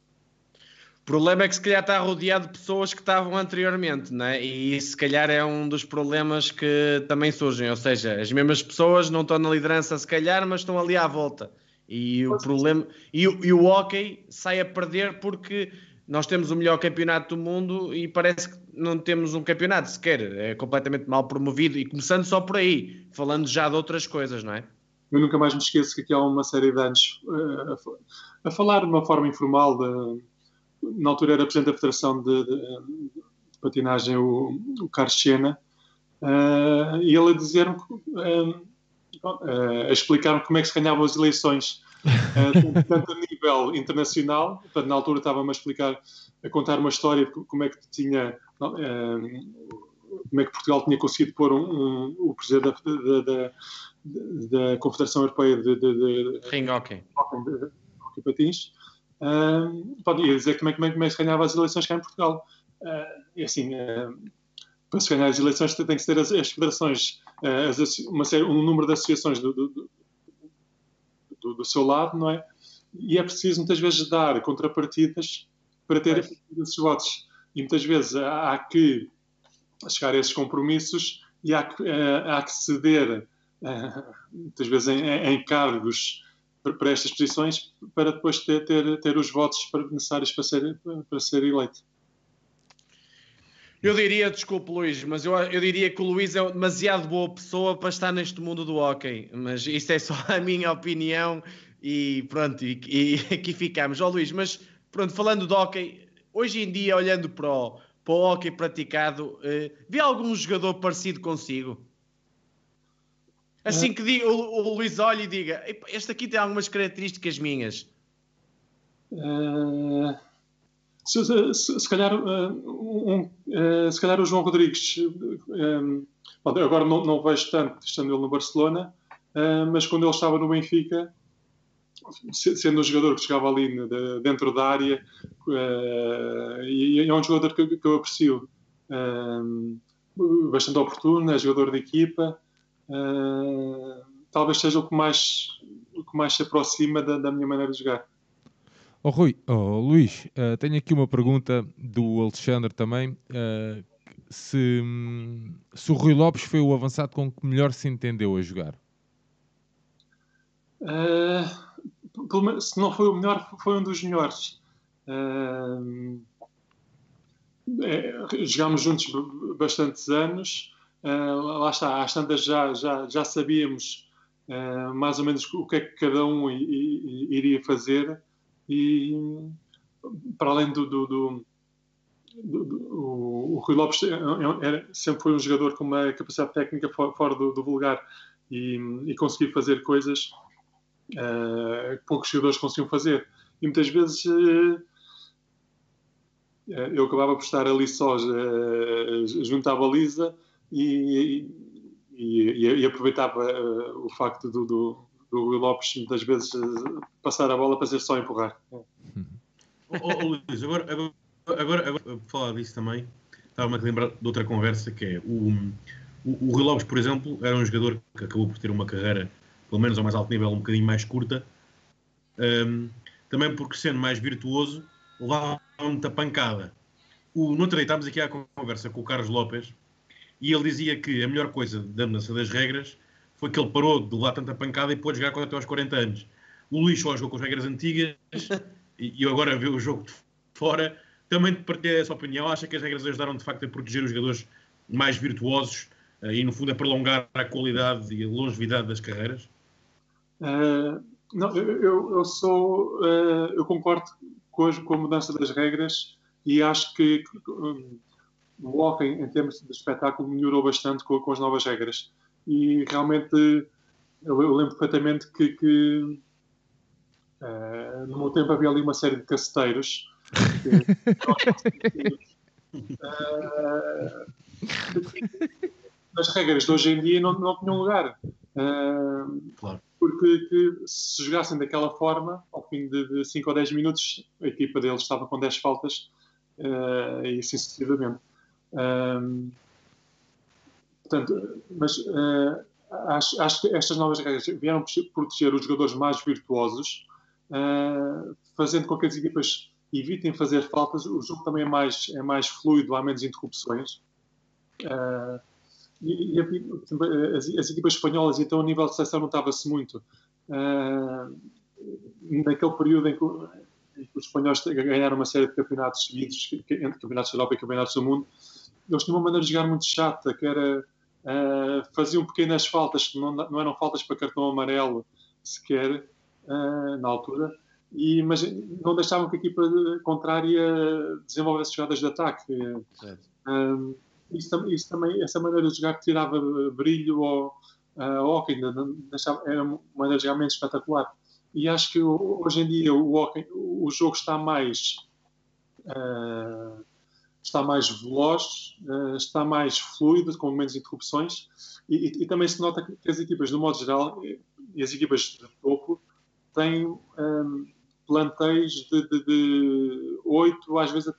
O problema é que se calhar está rodeado de pessoas que estavam anteriormente, não é? E isso se calhar é um dos problemas que também surgem, ou seja, as mesmas pessoas não estão na liderança se calhar, mas estão ali à volta. E o problema e, e o hockey sai a perder porque nós temos o melhor campeonato do mundo e parece que não temos um campeonato sequer, é completamente mal promovido e começando só por aí, falando já de outras coisas, não é? Eu nunca mais me esqueço que aqui há uma série de anos, eh, a a, falar de uma forma informal, de- na altura era presidente da Federação de, de- de Patinagem, o, o Carlos Sena, eh, e ele a dizer-me, eh, a explicar-me como é que se ganhavam as eleições, eh, tanto- tanto a nível internacional, portanto, na altura estava-me a explicar, a contar uma história de como é que tinha como é que Portugal tinha conseguido pôr um, um, o presidente da, da, da, da Confederação Europeia de, de, de Ring Hockey, de, de Patins, uh, pode dizer como é, como, é, como é que se ganhava as eleições cá em Portugal. Uh, e assim, uh, para se ganhar as eleições tem que ter as, as federações, uh, uma série, um número de associações do, do, do, do, seu lado, não é? E é preciso muitas vezes dar contrapartidas para ter esses votos. E muitas vezes há, há que chegar a esses compromissos e há que, uh, há que ceder, uh, muitas vezes, em, em cargos para, para, estas posições para depois ter, ter, ter os votos necessários para ser, para ser eleito. Eu diria, desculpe Luís, mas eu, eu diria que o Luís é demasiado boa pessoa para estar neste mundo do hockey. Mas isso é só a minha opinião e pronto, e, e aqui ficamos. Ó oh, Luís, mas pronto, falando do hockey, hoje em dia, olhando para o, para o hockey praticado, uh, vê algum jogador parecido consigo? Assim que diga, o, o Luís olhe e diga: Este aqui tem algumas características minhas. Uh, se, se, se, calhar, uh, um, uh, se calhar o João Rodrigues, um, agora não, não vejo tanto estando ele no Barcelona, mas quando ele estava no Benfica, sendo um jogador que chegava ali dentro da área, e é um jogador que, que eu aprecio. bastante oportuno, é jogador de equipa, talvez seja o que mais, o que mais se aproxima da, da minha maneira de jogar. Oh, Rui, oh, Luís, uh, tenho aqui uma pergunta do Alexandre também. Uh, se, se, o Rui Lopes foi o avançado com que melhor se entendeu a jogar? Uh, se não foi o melhor, foi um dos melhores. É, jogámos juntos bastantes anos. Lá está, às tantas já, já, já sabíamos mais ou menos o que é que cada um iria fazer e para além do, do, do, do o, Rui Lopes é, é, era, sempre foi um jogador com uma capacidade técnica fora, do, vulgar e, e conseguir fazer coisas uh, que poucos jogadores conseguiam fazer. E muitas vezes eu acabava por estar ali só junto à baliza e, e, e aproveitava uh, o facto do, do, do Lopes muitas vezes uh, passar a bola para ser só empurrar. Oh, oh, Luís, agora, agora, agora, agora falar disso também, estava-me a lembrar de outra conversa que é o, o, o Lopes, por exemplo, era um jogador que acabou por ter uma carreira, pelo menos ao mais alto nível, um bocadinho mais curta, um, também porque sendo mais virtuoso, levava muita pancada. O, no outro dia estávamos aqui à conversa com o Carlos Lopes, e ele dizia que a melhor coisa da mudança das regras foi que ele parou de levar tanta pancada e pôde jogar até aos 40 anos. O Luís só jogou com as regras antigas e, e agora vê o jogo de fora. Também partilha essa opinião. Acha que as regras ajudaram de facto a proteger os jogadores mais virtuosos uh, e, no fundo, a prolongar a qualidade e a longevidade das carreiras? Uh, não, eu, eu sou. Uh, eu concordo com a, com a, mudança das regras e acho que. Um, o hockey, em termos de espetáculo, melhorou bastante com, com as novas regras. E realmente, eu, eu lembro perfeitamente que, que uh, no meu tempo havia ali uma série de caceteiros. uh, as regras de hoje em dia não, não tinham lugar. Uh, claro. Porque que, se jogassem daquela forma, ao fim de 5 ou 10 minutos, a equipa deles estava com 10 faltas uh, e assim sucessivamente. Um, portanto, mas uh, acho, acho, que estas novas regras vieram proteger os jogadores mais virtuosos, uh, fazendo com que as equipas evitem fazer faltas. O jogo também é mais, é mais fluido, há menos interrupções. Uh, e, e as, as, equipas espanholas, então, a nível de seleção, notava-se muito. naquele período em que os espanhóis ganharam uma série de campeonatos seguidos, entre campeonatos da Europa e campeonatos do mundo, eles tinham uma maneira de jogar muito chata, que era uh, faziam pequenas faltas que não, não, eram faltas para cartão amarelo sequer uh, na altura, e, mas não deixavam que a equipa contrária desenvolvesse jogadas de ataque. Uh, isso, isso, também, essa maneira de jogar que tirava brilho ao, uh, hockey, deixava, era uma maneira de jogar menos espetacular. E acho que hoje em dia o, hockey, o jogo está mais uh, está mais veloz, uh, está mais fluido, com menos interrupções, e, e, também se nota que as equipas, no modo geral, e as equipas de topo, têm um, plantéis de, de, de 8, às vezes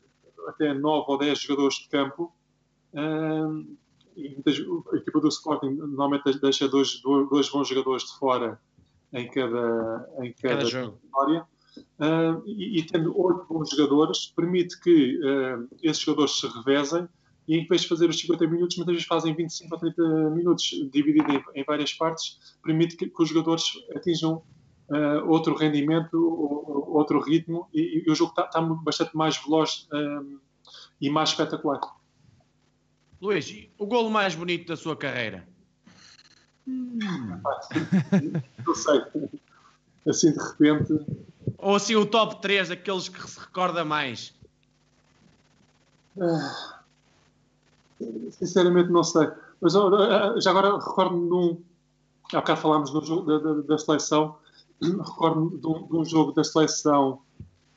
até 9 ou 10 jogadores de campo. Um, e a equipa do Sporting normalmente deixa dois, dois bons jogadores de fora em cada, em cada, cada jogo. Uh, e, e, tendo oito bons jogadores, permite que uh, esses jogadores se revezem e em vez de fazer os 50 minutos, muitas vezes fazem 25 ou 30 minutos, dividido em, em várias partes, permite que, que os jogadores atinjam uh, outro rendimento, outro ritmo e, e o jogo está tá bastante mais veloz e mais espetacular. Luís, o golo mais bonito da sua carreira? Hum. Não sei. Assim de repente. Ou assim o top 3 daqueles que se recorda mais? Ah, sinceramente não sei. Mas já agora recordo-me de um. Há bocado falámos do jogo da, da, da seleção. Recordo-me de, um, de, um, jogo da seleção,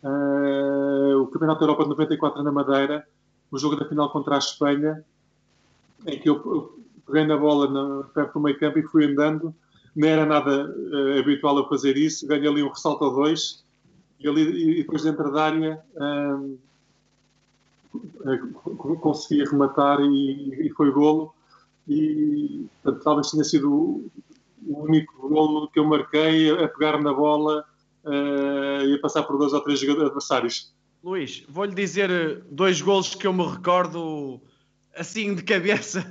uh, o Campeonato da Europa de 94 na Madeira, o jogo da final contra a Espanha, em que eu, peguei na bola na, perto do meio campo e fui andando. Não era nada uh, habitual eu fazer isso. Ganhei ali um ressalto a dois e, ali, e depois dentro da área um, eh, consegui rematar e, e foi golo. E portanto, talvez tenha sido o, único golo que eu marquei a, a pegar na bola uh, e a passar por dois ou três adversários. Luís, vou-lhe dizer dois golos que eu me recordo assim de cabeça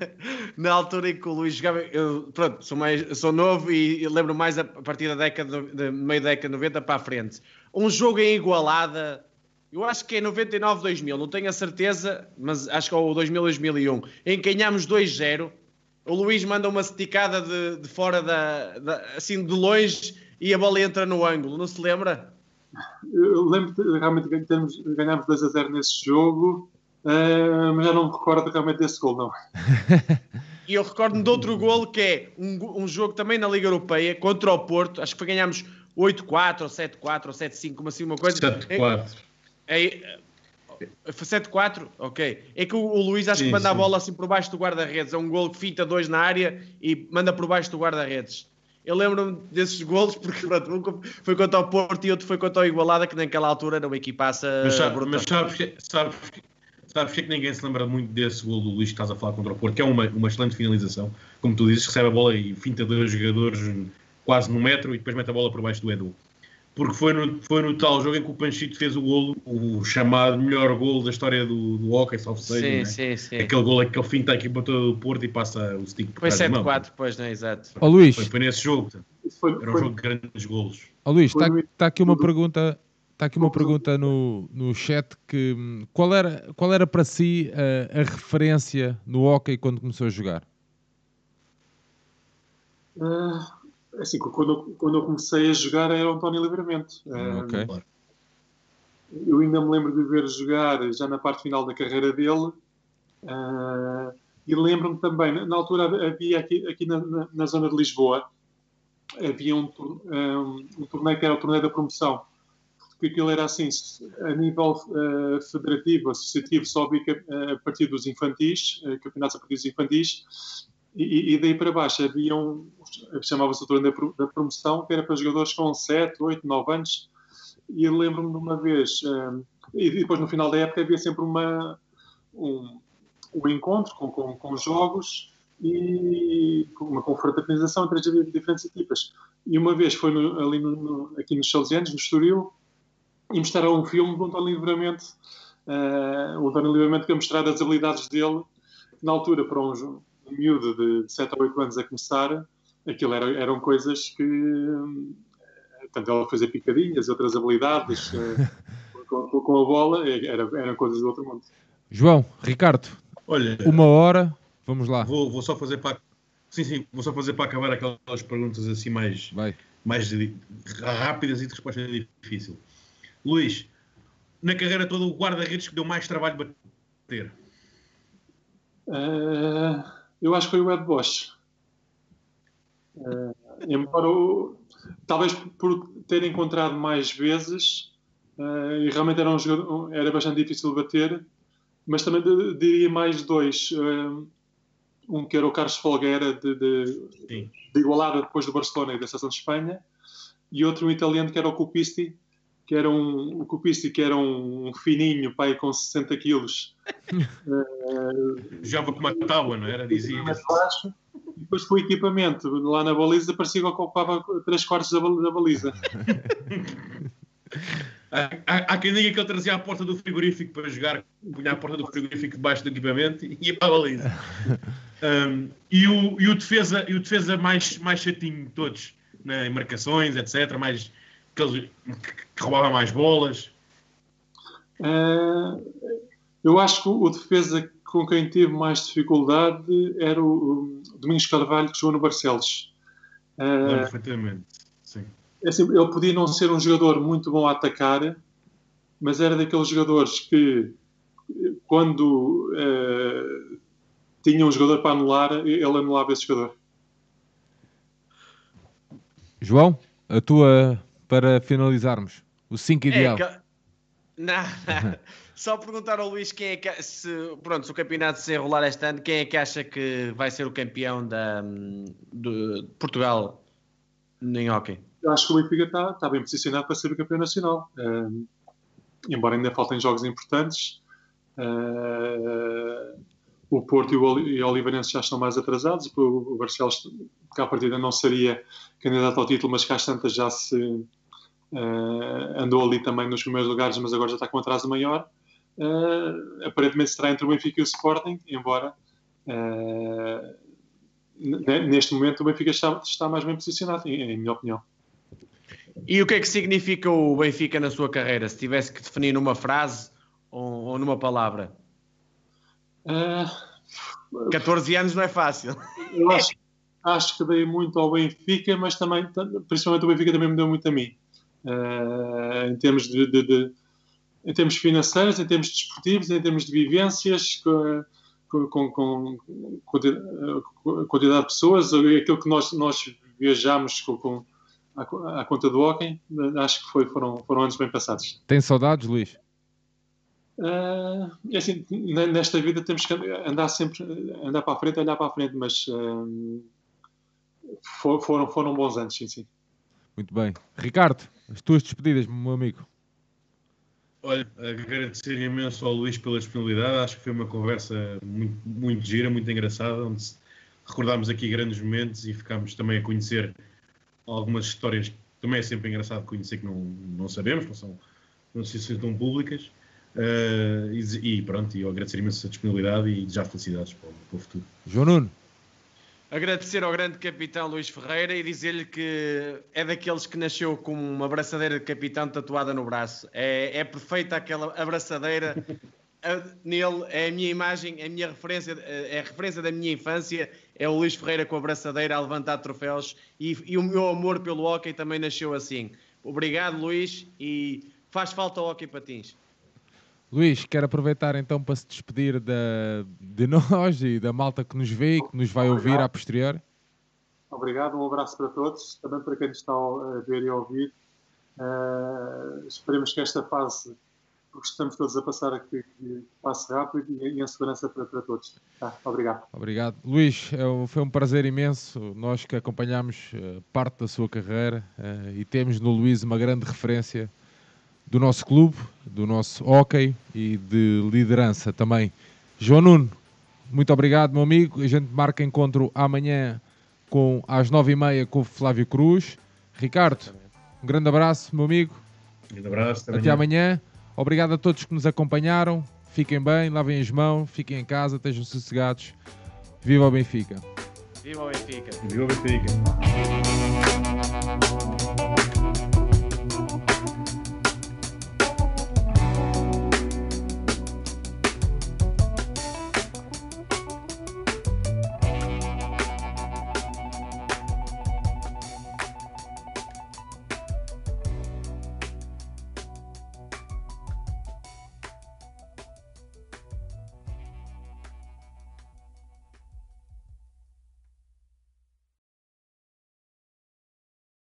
na altura em que o Luís jogava. Eu, pronto, sou, mais, sou novo e lembro mais a partir da década, de meio da década 90 para a frente. Um jogo em igualada, eu acho que é 99, 2000, não tenho a certeza, mas acho que é o 2000, 2001, em que ganhámos 2-0. O Luís manda uma esticada de, de fora da, da, assim de longe e a bola entra no ângulo, não se lembra? Eu lembro realmente que ganhámos 2 a 0 nesse jogo Uh, mas já não me recordo realmente desse gol, não. e eu recordo-me de outro gol que é um, um, jogo também na Liga Europeia contra o Porto. Acho que foi ganhámos 8-4 ou 7-4 ou 7-5, como assim uma coisa. 7-4. É, é, 7-4, ok. É que o, o Luís acho sim, que manda sim. a bola assim por baixo do guarda-redes. É um gol que fita dois na área e manda por baixo do guarda-redes. Eu lembro-me desses golos porque pronto, um foi contra o Porto e outro foi contra o Igualada, que naquela altura era uma equipaça. Mas, sabe, mas sabes, sabes, Sabes que ninguém se lembra muito desse gol do Luís que estás a falar contra o Porto, que é uma, uma excelente finalização. Como tu dizes, recebe a bola e finta dois jogadores quase no metro e depois mete a bola por baixo do Edu. Porque foi no, foi no tal jogo em que o Panchito fez o golo, o chamado melhor golo da história do, do hockey, salvo seja. Sim, né? sim, sim. Aquele golo é que ele finta a equipa toda do Porto e passa o stick por Foi 7-4 depois, não é? Exato. Ó Luís. Foi, foi nesse jogo. Foi, Era um jogo de grandes golos. Ó Luís, está tá aqui uma pergunta Está aqui uma pergunta no, no chat que qual era, qual era para si a, a referência no hockey quando começou a jogar? Uh, assim, quando, quando eu comecei a jogar era o António Livramento. Uh, okay. Eu ainda me lembro de ver jogar já na parte final da carreira dele. Uh, e lembro-me também, na altura havia aqui, aqui na, na, na zona de Lisboa, havia um, um, um torneio que era o torneio da promoção que aquilo era assim, a nível uh, federativo, associativo, só uh, a partir dos infantis, uh, campeonatos a partir dos infantis, e, e daí para baixo havia um, chamava-se o torneio da, promoção, que era para jogadores com 7, 8, 9 anos, e lembro-me de uma vez, e depois no final da época havia sempre uma, um, um encontro com, com, com jogos, e uma confraternização entre as diferentes equipas. E uma vez foi no, ali no, no, aqui nos Salesianos, no Estoril, e mostraram um filme do António Livramento, uh, o António Livramento que a mostrar as habilidades dele, na altura, para um, um miúdo de, de 7 a 8 anos a começar, aquilo era, eram coisas que. Tanto ela fazer picadinhas, outras habilidades uh, com, com, a bola, era, eram coisas do outro mundo. João, Ricardo, Olha, uma hora, vamos lá. Vou, vou só fazer para. Sim, sim, vou só fazer para acabar aquelas perguntas assim mais, Vai. mais rápidas e de resposta difícil. Luís, na carreira toda, o guarda-redes que deu mais trabalho para ter? Uh, eu acho que foi o Ed Bosch. Uh, embora o, talvez por ter encontrado mais vezes uh, e realmente era um jogador, era bastante difícil de bater, mas também diria mais dois. Um que era o Carlos Folgueira de, de, de igualada depois do Barcelona e da Seleção de Espanha, e outro um italiano que era o Cupisti, que era um, o Cupisti, que era um fininho, pai com 60 quilos. Jogava com uma tábua, não era? Dizia. Baixo, e depois com o equipamento lá na baliza, parecia que ocupava 3 quartos da, da baliza. há, há, quem diga que ele trazia a porta do frigorífico para jogar, punha a porta do frigorífico debaixo do equipamento e ia para a baliza. Um, e, o, e, o defesa, e o defesa mais, mais chatinho de todos, né, em marcações, etc., mais, que, ele, que roubava mais bolas. Uh, eu acho que o defesa com quem tive mais dificuldade era o, o Domingos Carvalho, que jogou no Barcelos. Uh, perfeitamente, sim. É assim, ele podia não ser um jogador muito bom a atacar, mas era daqueles jogadores que, quando uh, tinha um jogador para anular, ele anulava esse jogador. João, a tua para finalizarmos, o 5 ideal. É que... Não, só perguntar ao Luís quem é que se, pronto, se o campeonato se enrolar este ano, quem é que acha que vai ser o campeão da, de Portugal em hockey? Eu acho que o Benfica está, está bem posicionado para ser o campeão nacional. Uh, embora ainda faltem jogos importantes, uh, o Porto e o Oliveirense já estão mais atrasados. O Barcelos, que à partida não seria candidato ao título, mas cá tantas já se uh, andou ali também nos primeiros lugares, mas agora já está com um atraso maior. Uh, aparentemente será entre o Benfica e o Sporting, embora uh, neste momento o Benfica está, está mais bem posicionado, em, em, minha opinião. E o que é que significa o Benfica na sua carreira? Se tivesse que definir numa frase ou, ou numa palavra? Uh, 14 anos não é fácil. Eu acho, acho, que dei muito ao Benfica, mas também, principalmente o Benfica também me deu muito a mim. Uh, em termos de, de, de, em termos financeiros, em termos desportivos, em termos de vivências, com, com, com, com quantidade de pessoas, aquilo que nós, nós viajamos com, com à, conta do hockey, acho que foi, foram, foram anos bem passados. Tem saudades, Luís? Uh, assim, nesta vida temos que andar sempre, andar para a frente, olhar para a frente, mas uh, foram, foram bons anos, sim, sim. Muito bem. Ricardo, as tuas despedidas, meu amigo. Olha, agradecer imenso ao Luís pela disponibilidade. Acho que foi uma conversa muito, muito gira, muito engraçada, onde recordámos aqui grandes momentos e ficámos também a conhecer algumas histórias que também é sempre engraçado conhecer que não, não sabemos, não são notícias tão públicas. Uh, e, e, pronto, e eu agradecer imenso a disponibilidade e já felicidades para o, para o futuro. João Nuno. Agradecer ao grande capitão Luís Ferreira e dizer-lhe que é daqueles que nasceu com uma abraçadeira de capitão tatuada no braço. É, é perfeita aquela abraçadeira. nele é a minha imagem, é a minha referência, é a referência da minha infância. É o Luís Ferreira com a abraçadeira a levantar troféus e, e o meu amor pelo hockey também nasceu assim. Obrigado, Luís, e faz falta o hockey patins. Luís, quero aproveitar então para se despedir da, de nós e da malta que nos vê e que nos vai ouvir a posterior. Obrigado, um abraço para todos, também para quem está a ver e a ouvir. Uh, esperemos que esta fase, porque estamos todos a passar aqui, que passe rápido e em segurança para, para todos. Tá, obrigado. Obrigado. Luís, é foi um prazer imenso. Nós que acompanhamos eh, parte da sua carreira uh, e temos no Luís uma grande referência do nosso clube, do nosso hockey e de liderança também. João Nuno, muito obrigado, meu amigo. A gente marca encontro amanhã com, às nove e meia com o Flávio Cruz. Ricardo, um grande abraço, meu amigo. Um grande abraço. Até, até amanhã. amanhã. Obrigado a todos que nos acompanharam. Fiquem bem, lavem as mãos, fiquem em casa, estejam sossegados. Viva o Benfica! Viva o Benfica! Viva o Benfica!